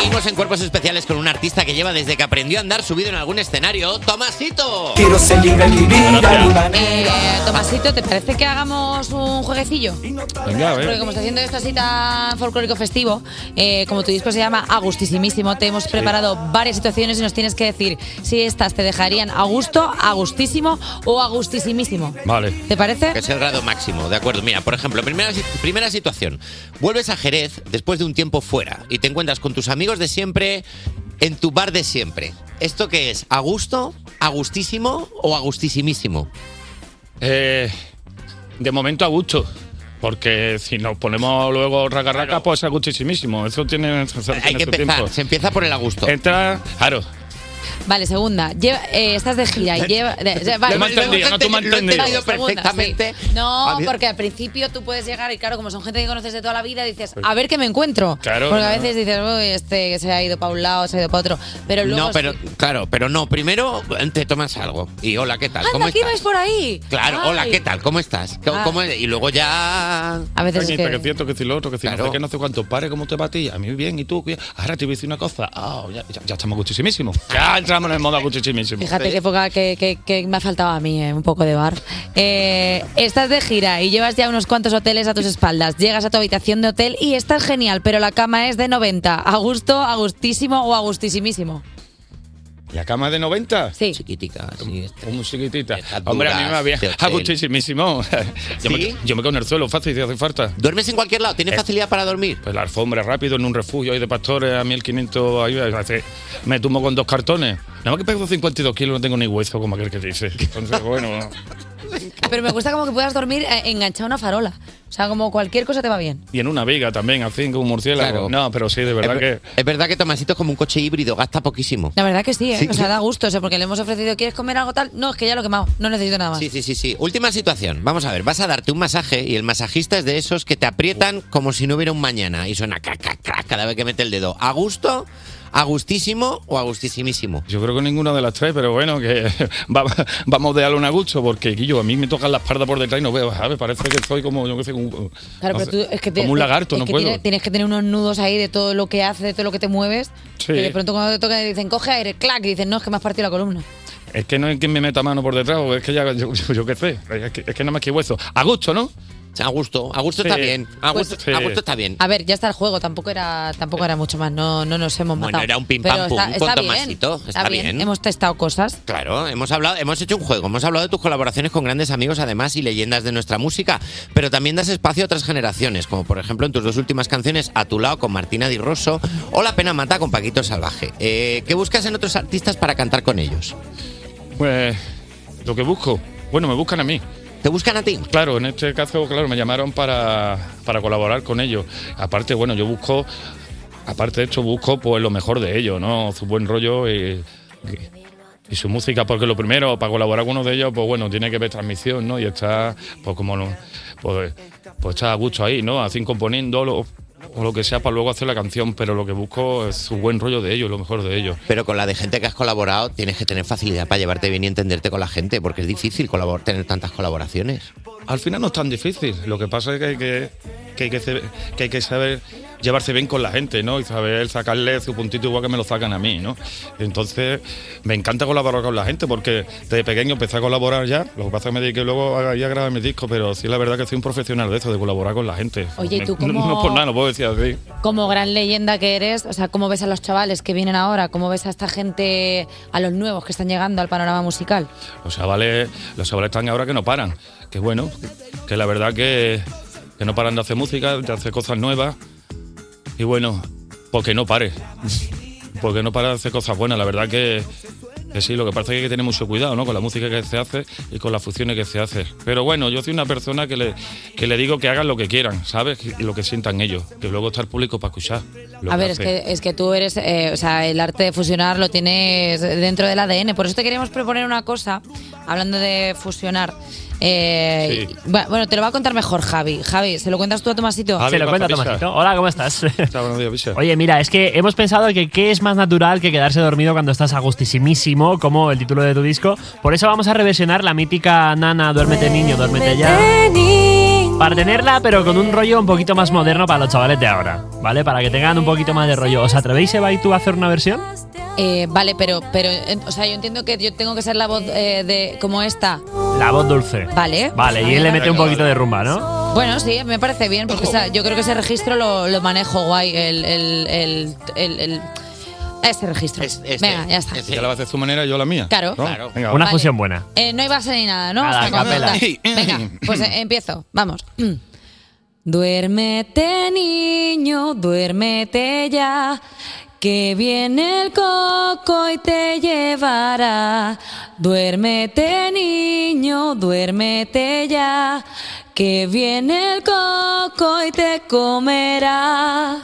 Seguimos en Cuerpos Especiales con un artista que lleva desde que aprendió a andar subido en algún escenario, Tomasito. Quiero ser libre vivir a. Eh, Tomasito, ¿te parece que hagamos un jueguecillo? Venga, a Porque ver. como está haciendo esto así tan folclórico festivo, eh, como tu disco se llama Agustísimísimo, te hemos preparado varias situaciones y nos tienes que decir si estas te dejarían a gusto, a gustísimo o a gustísimísimo. Vale. ¿Te parece? Que es el grado máximo, de acuerdo. Mira, por ejemplo, primera, primera situación. Vuelves a Jerez después de un tiempo fuera y te encuentras con tus amigos de siempre en tu bar de siempre. ¿Esto qué es? ¿A gusto? ¿A gustísimo o a gustísimísimo? Eh, de momento a gusto. Porque si nos ponemos luego raca raca, pues es gustísimísimo. Eso tiene, eso Hay que su empezar. tiempo. Se empieza por el a gusto. Entra, claro. Vale, segunda. Lleva- eh, estás de gira y lleva. de- de- vale, Lo he entendido, no tú me has lo he entendido. perfectamente. sí. No, porque al principio tú puedes llegar y claro, como son gente que conoces de toda la vida, dices, a ver qué me encuentro. Claro, porque a veces dices, uy, este que se ha ido para un lado, se ha ido para otro. Pero luego. No, pero sí. claro, pero no. Primero te tomas algo. Y hola, ¿qué tal? ¿Cómo Anda, ¿qué estás? vais por ahí? Claro, hola, Ay. ¿qué tal? ¿Cómo estás? ¿Cómo- Ah. cómo- Y luego ya... A veces es que- que es cierto, que si lo otro, que si no sé qué, no sé cuánto. Pare, ¿cómo te va a ti? A mí bien, ¿y tú? Ahora te voy a decir una cosa. Ah, ya, ya- ya estamos gustísimísimos. Ya entramos en el modo gustísimísimo. Fíjate qué época que, que- que me ha faltado a mí, eh, un poco de bar. Eh, estás de gira y llevas ya unos cuantos hoteles a tus espaldas. Llegas a tu habitación de hotel y estás genial, pero la cama es de 90. ¿A gusto, a gustísimo o a gustísimísimo? ¿La cama de 90? Sí. Chiquitica, sí. Muy chiquitita. Hombre, a mí me hotel. gustísimísimo. Yo, ¿Sí? me, yo me quedo en el suelo fácil si hace falta. ¿Duermes en cualquier lado? ¿Tienes Eh, facilidad para dormir? Pues la alfombra rápido en un refugio ahí de pastores a 1500 ahí, me tumbo con dos cartones. Nada más que pego 52 kilos, no tengo ni hueso como aquel que dice. Entonces, bueno. Pero me gusta como que puedas dormir eh, enganchado a una farola. O sea, como cualquier cosa te va bien. Y en una viga también, así como un murciélago. Claro. No, pero sí, de verdad es, que... es verdad que Tomasito es como un coche híbrido, gasta poquísimo. La verdad que sí, ¿eh? Sí. O sea, da gusto. O sea, porque le hemos ofrecido, ¿quieres comer algo tal? No, es que ya lo he quemado. No necesito nada más. Sí, sí, sí, sí. Última situación. Vamos a ver, vas a darte un masaje y el masajista es de esos que te aprietan como si no hubiera un mañana y suena crac, crac, crac cada vez que mete el dedo. ¿A gusto? ¿A gustísimo o a gustísimísimo? Yo creo que ninguna de las tres, pero bueno, que va- vamos de darle un a gusto, porque Guillo, a mí me tocan la espalda por detrás y no veo, ¿sabes? Parece que soy como, yo qué sé, un, Claro, no pero sé, tú es que te- como un lagarto, es no que puedo. tiene- tienes que tener unos nudos ahí de todo lo que haces, de todo lo que te mueves. Sí. Que de pronto cuando te toca dicen, coge aire, clac, y dicen, no, es que me has partido la columna. Es que no es quien me meta mano por detrás, o es que ya, yo, yo- yo qué sé, es que, es que nada más que hueso. A gusto, ¿no? A gusto, a gusto Sí. está bien. A Pues- gusto, a gusto está bien. A ver, ya está el juego, tampoco era, tampoco era mucho más, no, no nos hemos Bueno, matado. era un pim pam pum está, está bien, Tomasito, está bien. Hemos testado cosas. Claro, hemos hablado, hemos hecho un juego, hemos hablado de tus colaboraciones con grandes amigos además y leyendas de nuestra música, pero también das espacio a otras generaciones, como por ejemplo en tus dos últimas canciones, A tu lado con Martina Di Rosso o La pena mata con Paquito Salvaje. Eh, ¿Qué buscas en otros artistas para cantar con ellos? Pues lo que busco, bueno, me buscan a mí. ¿Te buscan a ti? Claro, en este caso, claro, me llamaron para, para colaborar con ellos. Aparte, bueno, yo busco, aparte de esto, busco pues lo mejor de ellos, ¿no? Su buen rollo y, y su música, porque lo primero, para colaborar con uno de ellos, pues bueno, tiene que ver transmisión, ¿no? Y está, pues como, pues, pues está a gusto ahí, ¿no? Así componiendo lo- o lo que sea para luego hacer la canción, pero lo que busco es su buen rollo de ellos, lo mejor de ellos. Pero con la de gente que has colaborado tienes que tener facilidad para llevarte bien y entenderte con la gente, porque es difícil colaborar, tener tantas colaboraciones. Al final no es tan difícil. Lo que pasa es que hay que, que hay que, ce- que hay que saber llevarse bien con la gente, ¿no? Y saber sacarle su puntito igual que me lo sacan a mí, ¿no? Entonces, me encanta colaborar con la gente porque desde pequeño empecé a colaborar ya. Lo que pasa es que me dediqué luego a, grabar mis discos, pero sí la verdad que soy un profesional de eso, de colaborar con la gente. Oye, ¿y tú Me- no, cómo- no por nada, no puedo decir así. Como gran leyenda que eres, o sea, ¿cómo ves a los chavales que vienen ahora? ¿Cómo ves a esta gente, a los nuevos que están llegando al panorama musical? Los chavales, los chavales están ahora que no paran. Que bueno, que la verdad que, que no paran de hacer música, de hacer cosas nuevas. Y bueno, porque no pare. Porque no para de hacer cosas buenas. La verdad que, que sí, lo que pasa es que hay que tener mucho cuidado ¿no? con la música que se hace y con las funciones que se hace. Pero bueno, yo soy una persona que le, que le digo que hagan lo que quieran, ¿sabes? Y lo que sientan ellos. Que luego está el público para escuchar. a ver, es que, es que tú eres, eh, o sea, el arte de fusionar lo tienes dentro del ADN. Por eso te queríamos proponer una cosa, hablando de fusionar. Eh, Sí. Bueno, te lo va a contar mejor Javi. Javi, ¿se lo cuentas tú a Tomasito? Se lo cuenta Tomasito. Hola, ¿cómo estás? buenos días, Pisa. Oye, mira, es que hemos pensado que qué es más natural que quedarse dormido cuando estás agustísimísimo, como el título de tu disco. Por eso vamos a reversionar la mítica Nana, duérmete niño, duérmete ya. Para tenerla, pero con un rollo un poquito más moderno para los chavales de ahora, ¿vale? Para que tengan un poquito más de rollo. ¿Os atrevéis, Eva y tú, a hacer una versión? Eh, vale, pero, pero, eh, o sea, yo entiendo que yo tengo que ser la voz eh, de como esta. La voz dulce. Vale. Vale, y él le mete un poquito de rumba, ¿no? Bueno, sí, me parece bien, porque o sea, yo creo que ese registro lo, lo manejo guay. El, el, el, el- el- ese registro. Venga, ya está. Ya la vas a hacer su manera yo la mía. Claro. ¿no? Claro. Venga, Una va. fusión buena. Eh, no hay base ni nada, ¿no? Nada, capela. Venga, pues eh, empiezo. Vamos. Duérmete, niño, duérmete ya. Que viene el coco y te llevará. Duérmete, niño, duérmete ya. Que viene el coco y te comerá.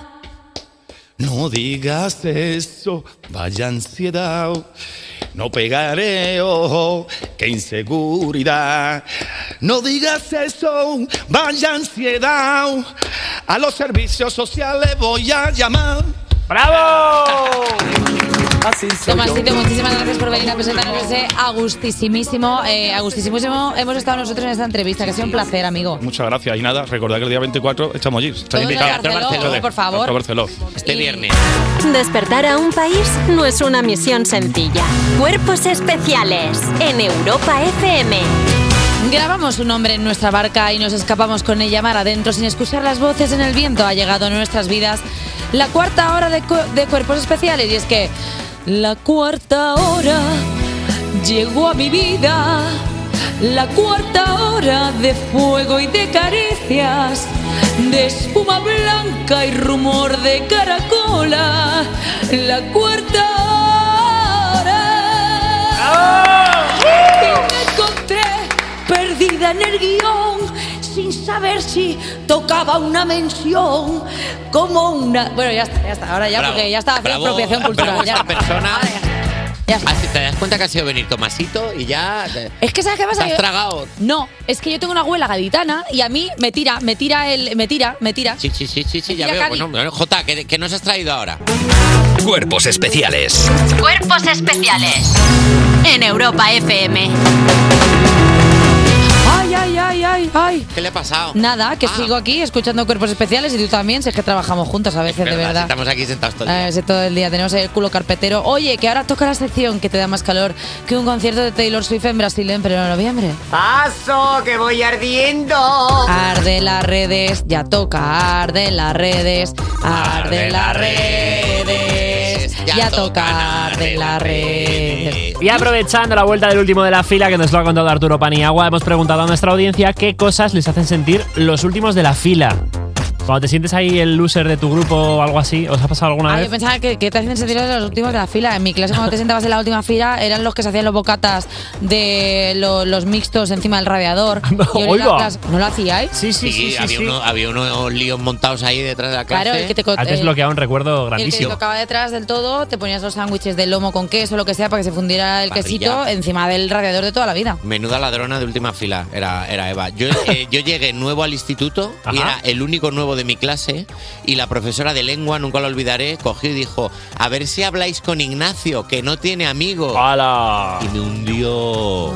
No digas eso, vaya ansiedad. No pegaré ojo, qué inseguridad. No digas eso, vaya ansiedad. A los servicios sociales voy a llamar. ¡Bravo! Así soy Tomasito, muchísimas gracias por venir a presentarnos ese agustísimísimo. Eh, agustísimísimo hemos estado nosotros en esta entrevista, que ha sido un placer, amigo. Muchas gracias. Y nada, recordad que el día 24 estamos allí. En invitados. Barceló, por favor. Barceló. Este viernes. Despertar a un país no es una misión sencilla. Cuerpos especiales en Europa FM. Grabamos un hombre en nuestra barca y nos escapamos con ella mar adentro sin escuchar las voces en el viento. Ha llegado a nuestras vidas la cuarta hora de, de cuerpos especiales y es que la cuarta hora llegó a mi vida. La cuarta hora de fuego y de caricias, de espuma blanca y rumor de caracola. La cuarta hora. Y me encontré perdida en el guion, sin saber si tocaba una mención como una... Bueno, ya está, ya está. Ahora ya, Bravo, porque ya estaba haciendo apropiación cultural. bravo ya. persona. Así te das cuenta que ha sido venir Tomasito y ya. te- Es que ¿sabes qué pasa? Te has tragado. No, es que yo tengo una abuela gaditana y a mí me tira, me tira el... Me tira, me tira. Sí, sí, sí, sí, sí, ya veo. Bueno, Jota, ¿qué, qué nos has traído ahora? Cuerpos especiales. Cuerpos especiales en Europa FM. Ay, ay, ay, ay, ay. ¿Qué le ha pasado? Nada, que sigo aquí escuchando cuerpos especiales y tú también, si es que trabajamos juntas a veces, de Verdad. Estamos aquí sentados todo el día. Eh, todo el día tenemos el culo carpetero. Oye, que ahora toca la sección que te da más calor que un concierto de Taylor Swift en Brasil en pleno noviembre. ¡Paso, que voy ardiendo! Arde las redes, ya toca, arde las redes, arde las redes, ya toca, arde las redes. Y aprovechando la vuelta del último de la fila que nos lo ha contado Arturo Paniagua, hemos preguntado a nuestra audiencia qué cosas les hacen sentir los últimos de la fila. Cuando te sientes ahí el loser de tu grupo o algo así, ¿os ha pasado alguna Ah, yo vez? pensaba que, que te hacían sentir los últimos de la fila. En mi clase, cuando te sentabas en la última fila, eran los que se hacían los bocatas de lo- los mixtos encima del radiador. Y olían oiga. las- ¿No lo hacíais? Sí, había, Uno, había unos líos montados ahí detrás de la clase. Claro, el que te co- Has eh, desbloqueado un recuerdo El que grandísimo. tocaba detrás del todo, te ponías los sándwiches de lomo con queso, lo que sea, para que se fundiera el Parrilla. quesito encima del radiador de toda la vida. Menuda ladrona de última fila era, era Eva. Yo, eh, yo llegué nuevo al instituto y era el único nuevo de mi clase y la profesora de lengua, nunca lo olvidaré, cogió y dijo, a ver si habláis con Ignacio, que no tiene amigos. Y me hundió.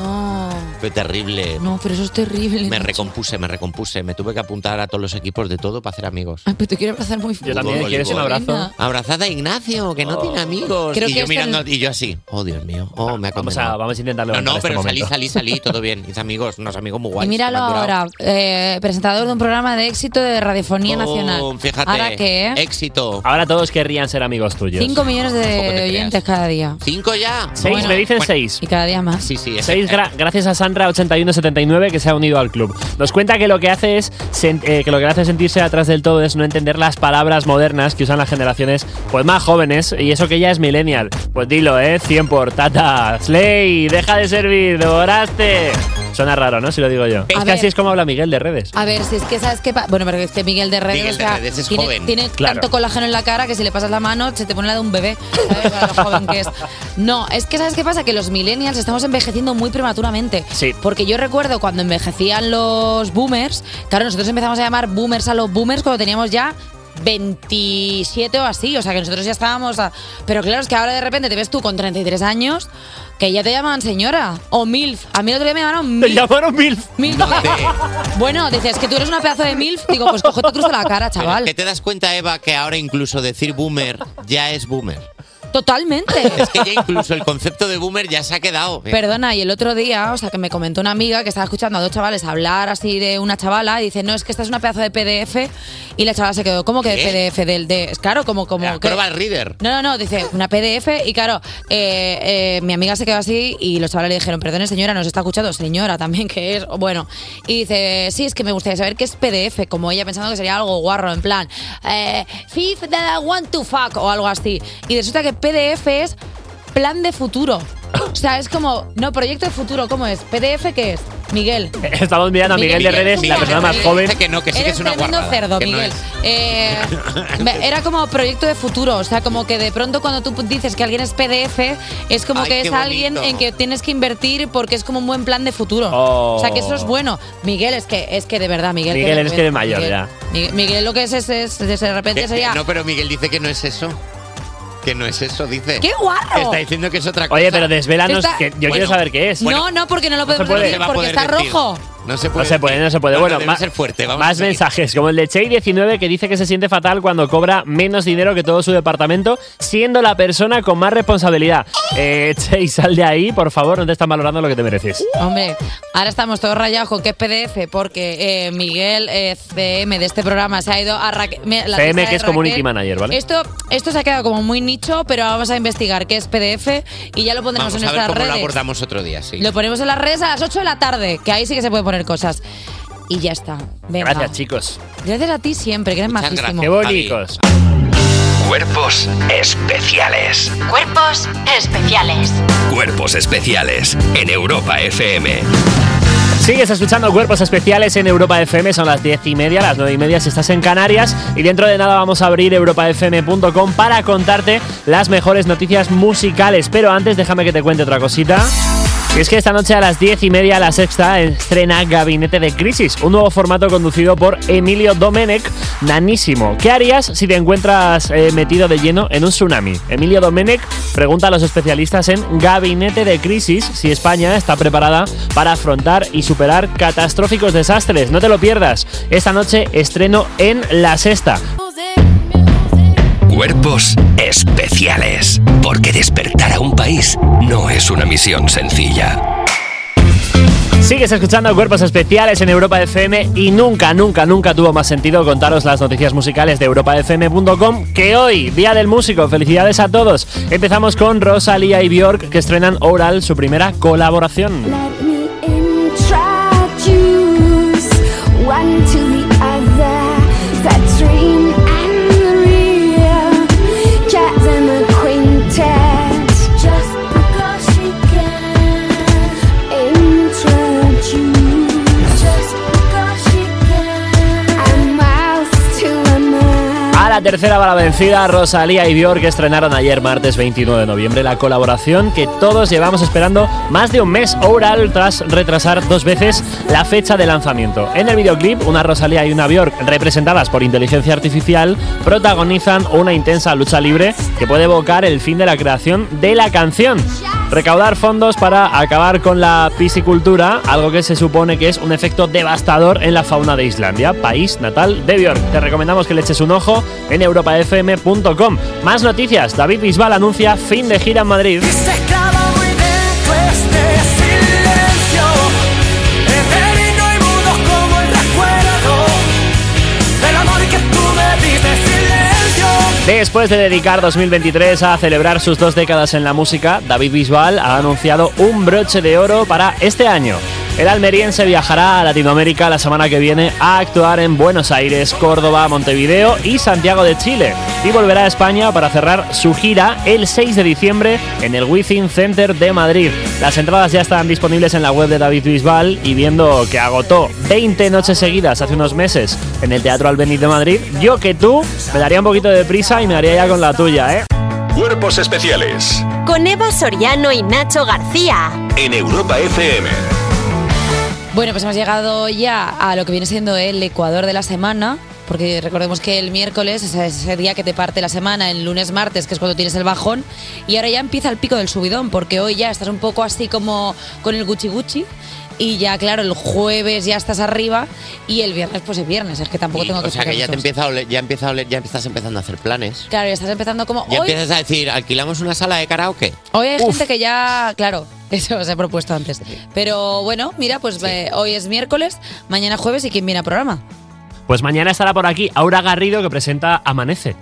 Fue terrible. No, pero eso es terrible. Me recompuse, me recompuse. Me tuve que apuntar a todos los equipos de todo para hacer amigos. Ay, pero te quiero abrazar muy fuerte. también, ¿quieres un abrazo? Abrazada a Ignacio, que no tiene amigos. Creo y que yo este mirando, y yo así, oh Dios mío, oh, me ha Vamos a, vamos a intentar No, no, este pero salí, salí, salí, todo bien. Hice amigos, unos amigos muy guays. Y míralo ahora, eh, presentador de un programa de éxito de Radiofonía Oh, Nacional. Fíjate, Ahora que éxito. Ahora todos querrían ser amigos tuyos. 5 millones de oyentes cada día. ¿Cinco ya? Seis, Bueno. me dicen Bueno. seis. Y cada día más. Sí, sí. Seis gra- gracias a Sandra8179 que se ha unido al club. Nos cuenta que lo que hace es eh, que lo que hace sentirse atrás del todo es no entender las palabras modernas que usan las generaciones pues más jóvenes y eso que ella es millennial. Pues dilo, eh, 100 por tata. Slay, deja de servir, devoraste. Suena raro, ¿no? Si lo digo yo. Es que ver. así es como habla Miguel de redes. A ver, si es que sabes qué pa- Bueno, pero es que Miguel de Redes, Miguel o de sea, Redes es tiene, joven. tiene Claro. tanto colágeno en la cara que si le pasas la mano se te pone la de un bebé. ¿Sabes? A lo joven que es. No, es que ¿sabes qué pasa? Que los millennials estamos envejeciendo muy prematuramente. Sí. Porque yo recuerdo cuando envejecían los boomers, claro, nosotros empezamos a llamar boomers a los boomers cuando teníamos ya 27 o así, o sea que nosotros ya estábamos a... Pero claro, es que ahora de repente te ves tú con 33 años que ya te llaman señora o MILF. A mí el otro día me llamaron MILF. Te llamaron MILF. Bueno, dices que tú eres una pedazo de MILF, digo, pues cógete tu cruzo la cara, Pero chaval. ¿Que te das cuenta, Eva, que ahora incluso decir boomer ya es boomer? Totalmente. Es que ya incluso el concepto de boomer ya se ha quedado. Perdona, y el otro día, o sea, que me comentó una amiga que estaba escuchando a dos chavales hablar así de una chavala y dice, no, es que esta es una pedazo de PDF y la chavala se quedó, ¿cómo que de. PDF? Del de, claro, como, como que... Prueba el reader. No, no, no, dice una PDF y claro, eh, eh, mi amiga se quedó así y los chavales le dijeron, perdone señora, nos está escuchando, señora también que es, bueno, y dice, sí, es que me gustaría saber qué es PDF, como ella pensando que sería algo guarro, en plan, eh, fifth that I want to fuck o algo así. Y resulta que PDF es plan de futuro. O sea, es como, no, proyecto de futuro, ¿cómo es? ¿PDF qué es? Miguel. Estamos mirando a Miguel, de redes, la persona más joven. Dice que no, que sí que Eres es una tremendo guarrada. cerdo, que no Miguel. es. Eh, era como proyecto de futuro, o sea, como que de pronto cuando tú dices que alguien es PDF, es como Ay, que qué es alguien bonito. en que tienes que invertir porque es como un buen plan de futuro. Oh. O sea, que eso es bueno. Miguel, es que es que de verdad, Miguel. Miguel, que- eres que eres mayor Miguel- ya. Miguel, Miguel lo que es es, es- de repente Que- sería... No, pero Miguel dice que no es eso. Que no es eso, dice. ¡Qué guarro! Está diciendo que es otra cosa. Oye, pero desvélanos, Está- que yo Bueno, quiero saber qué es. no, no, porque no lo podemos puede. decir Se va a porque poder está decir. rojo. No se puede. No se puede, no se puede. No, bueno, no, más, ser fuerte. Vamos más mensajes, como el de Chey19 que dice que se siente fatal cuando cobra menos dinero que todo su departamento, siendo la persona con más responsabilidad. Eh, Chey, sal de ahí, por favor, no te están valorando lo que te mereces. Hombre, ahora estamos todos rayados con que es PDF porque eh, Miguel eh, CM de este programa se ha ido a Raquel. CM, que es Community. Manager, ¿vale? Esto, esto se ha quedado como muy nicho, pero vamos a investigar qué es PDF y ya lo pondremos Vamos en a ver nuestras cómo lo redes. abordamos otro día, sí. Lo ponemos en las redes a las 8 de la tarde, que ahí sí que se puede poner cosas. Y ya está. Venga. Gracias, chicos. Gracias a ti siempre, que eres Muchas majísimo. Qué bonitos. Cuerpos especiales. Cuerpos especiales. Cuerpos especiales en Europa FM. Sigues escuchando Cuerpos Especiales en Europa FM, son las 10 y media, las 9 y media si estás en Canarias y dentro de nada vamos a abrir europafm.com para contarte las mejores noticias musicales. Pero antes déjame que te cuente otra cosita. Y es que esta noche a las 10 y media la sexta estrena Gabinete de Crisis, un nuevo formato conducido por Emilio Domenech, nanísimo. ¿Qué harías si te encuentras eh, metido de lleno en un tsunami? Emilio Domenech pregunta a los especialistas en Gabinete de Crisis si España está preparada para afrontar y superar catastróficos desastres. No te lo pierdas. Esta noche estreno en La Sexta. Cuerpos especiales. Porque despertar a un país no es una misión sencilla. Sigues escuchando Cuerpos Especiales en Europa FM y nunca, nunca, nunca tuvo más sentido contaros las noticias musicales de europafm.com que hoy, Día del Músico. Felicidades a todos. Empezamos con Rosalía y Bjork que estrenan Oral, su primera colaboración. Man. A la tercera vencida, Rosalía y Bjork estrenaron ayer martes 29 de noviembre la colaboración que todos llevamos esperando más de un mes oral tras retrasar dos veces la fecha de lanzamiento. En el videoclip, una Rosalía y una Bjork representadas por inteligencia artificial protagonizan una intensa lucha libre que puede evocar el fin de la creación de la canción. Recaudar fondos para acabar con la piscicultura, algo que se supone que es un efecto devastador en la fauna de Islandia, país natal de Björk. Te recomendamos que le eches un ojo en europafm.com. Más noticias, David Bisbal anuncia fin de gira en Madrid. Después de dedicar 2023 a celebrar sus dos décadas en la música, David Bisbal ha anunciado un broche de oro para este año. El almeriense viajará a Latinoamérica la semana que viene a actuar en Buenos Aires, Córdoba, Montevideo y Santiago de Chile. Y volverá a España para cerrar su gira el 6 de diciembre en el Within Center de Madrid. Las entradas ya están disponibles en la web de David Bisbal y viendo que agotó 20 noches seguidas hace unos meses en el Teatro Albéniz de Madrid, yo que tú me daría un poquito de prisa y me daría ya con la tuya, ¿eh? Cuerpos especiales Con Eva Soriano y Nacho García. en Europa FM. Bueno, pues hemos llegado ya a lo que viene siendo el Ecuador de la semana. Porque recordemos que el miércoles es ese día que te parte la semana, el lunes, martes, que es cuando tienes el bajón. Y ahora ya empieza el pico del subidón, porque hoy ya estás un poco así como con el Gucci Gucci. Y ya, claro, el jueves ya estás arriba y el viernes, pues es viernes. Es que tampoco tengo que O sea que ya te empieza a oler- ya empieza a oler- ya estás empezando a hacer planes. Claro, ya estás empezando como. Ya hoy, empiezas a decir, alquilamos una sala de karaoke. hoy hay gente que ya. Claro, eso se ha propuesto antes. Pero bueno, mira, pues eh, hoy es miércoles, mañana jueves y ¿quién viene a programa? Pues mañana estará por aquí Aura Garrido que presenta Amanece,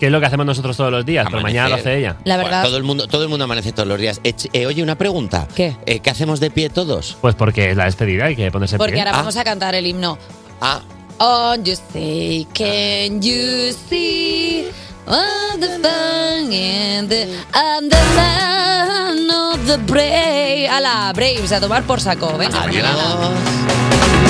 que es lo que hacemos nosotros todos los días, pero mañana lo hace ella. La Bueno, verdad. todo el mundo, todo el mundo amanece todos los días. Eh, eh, oye, una pregunta. ¿Qué? Eh, ¿Qué hacemos de pie todos? Pues porque es la despedida, hay que ponerse en Porque pie. ahora vamos a cantar el himno. Ah. On you say, can you see all the fun and the, and the land of the brave? A la Braves, a tomar por saco. Venga, Adiós. mañana.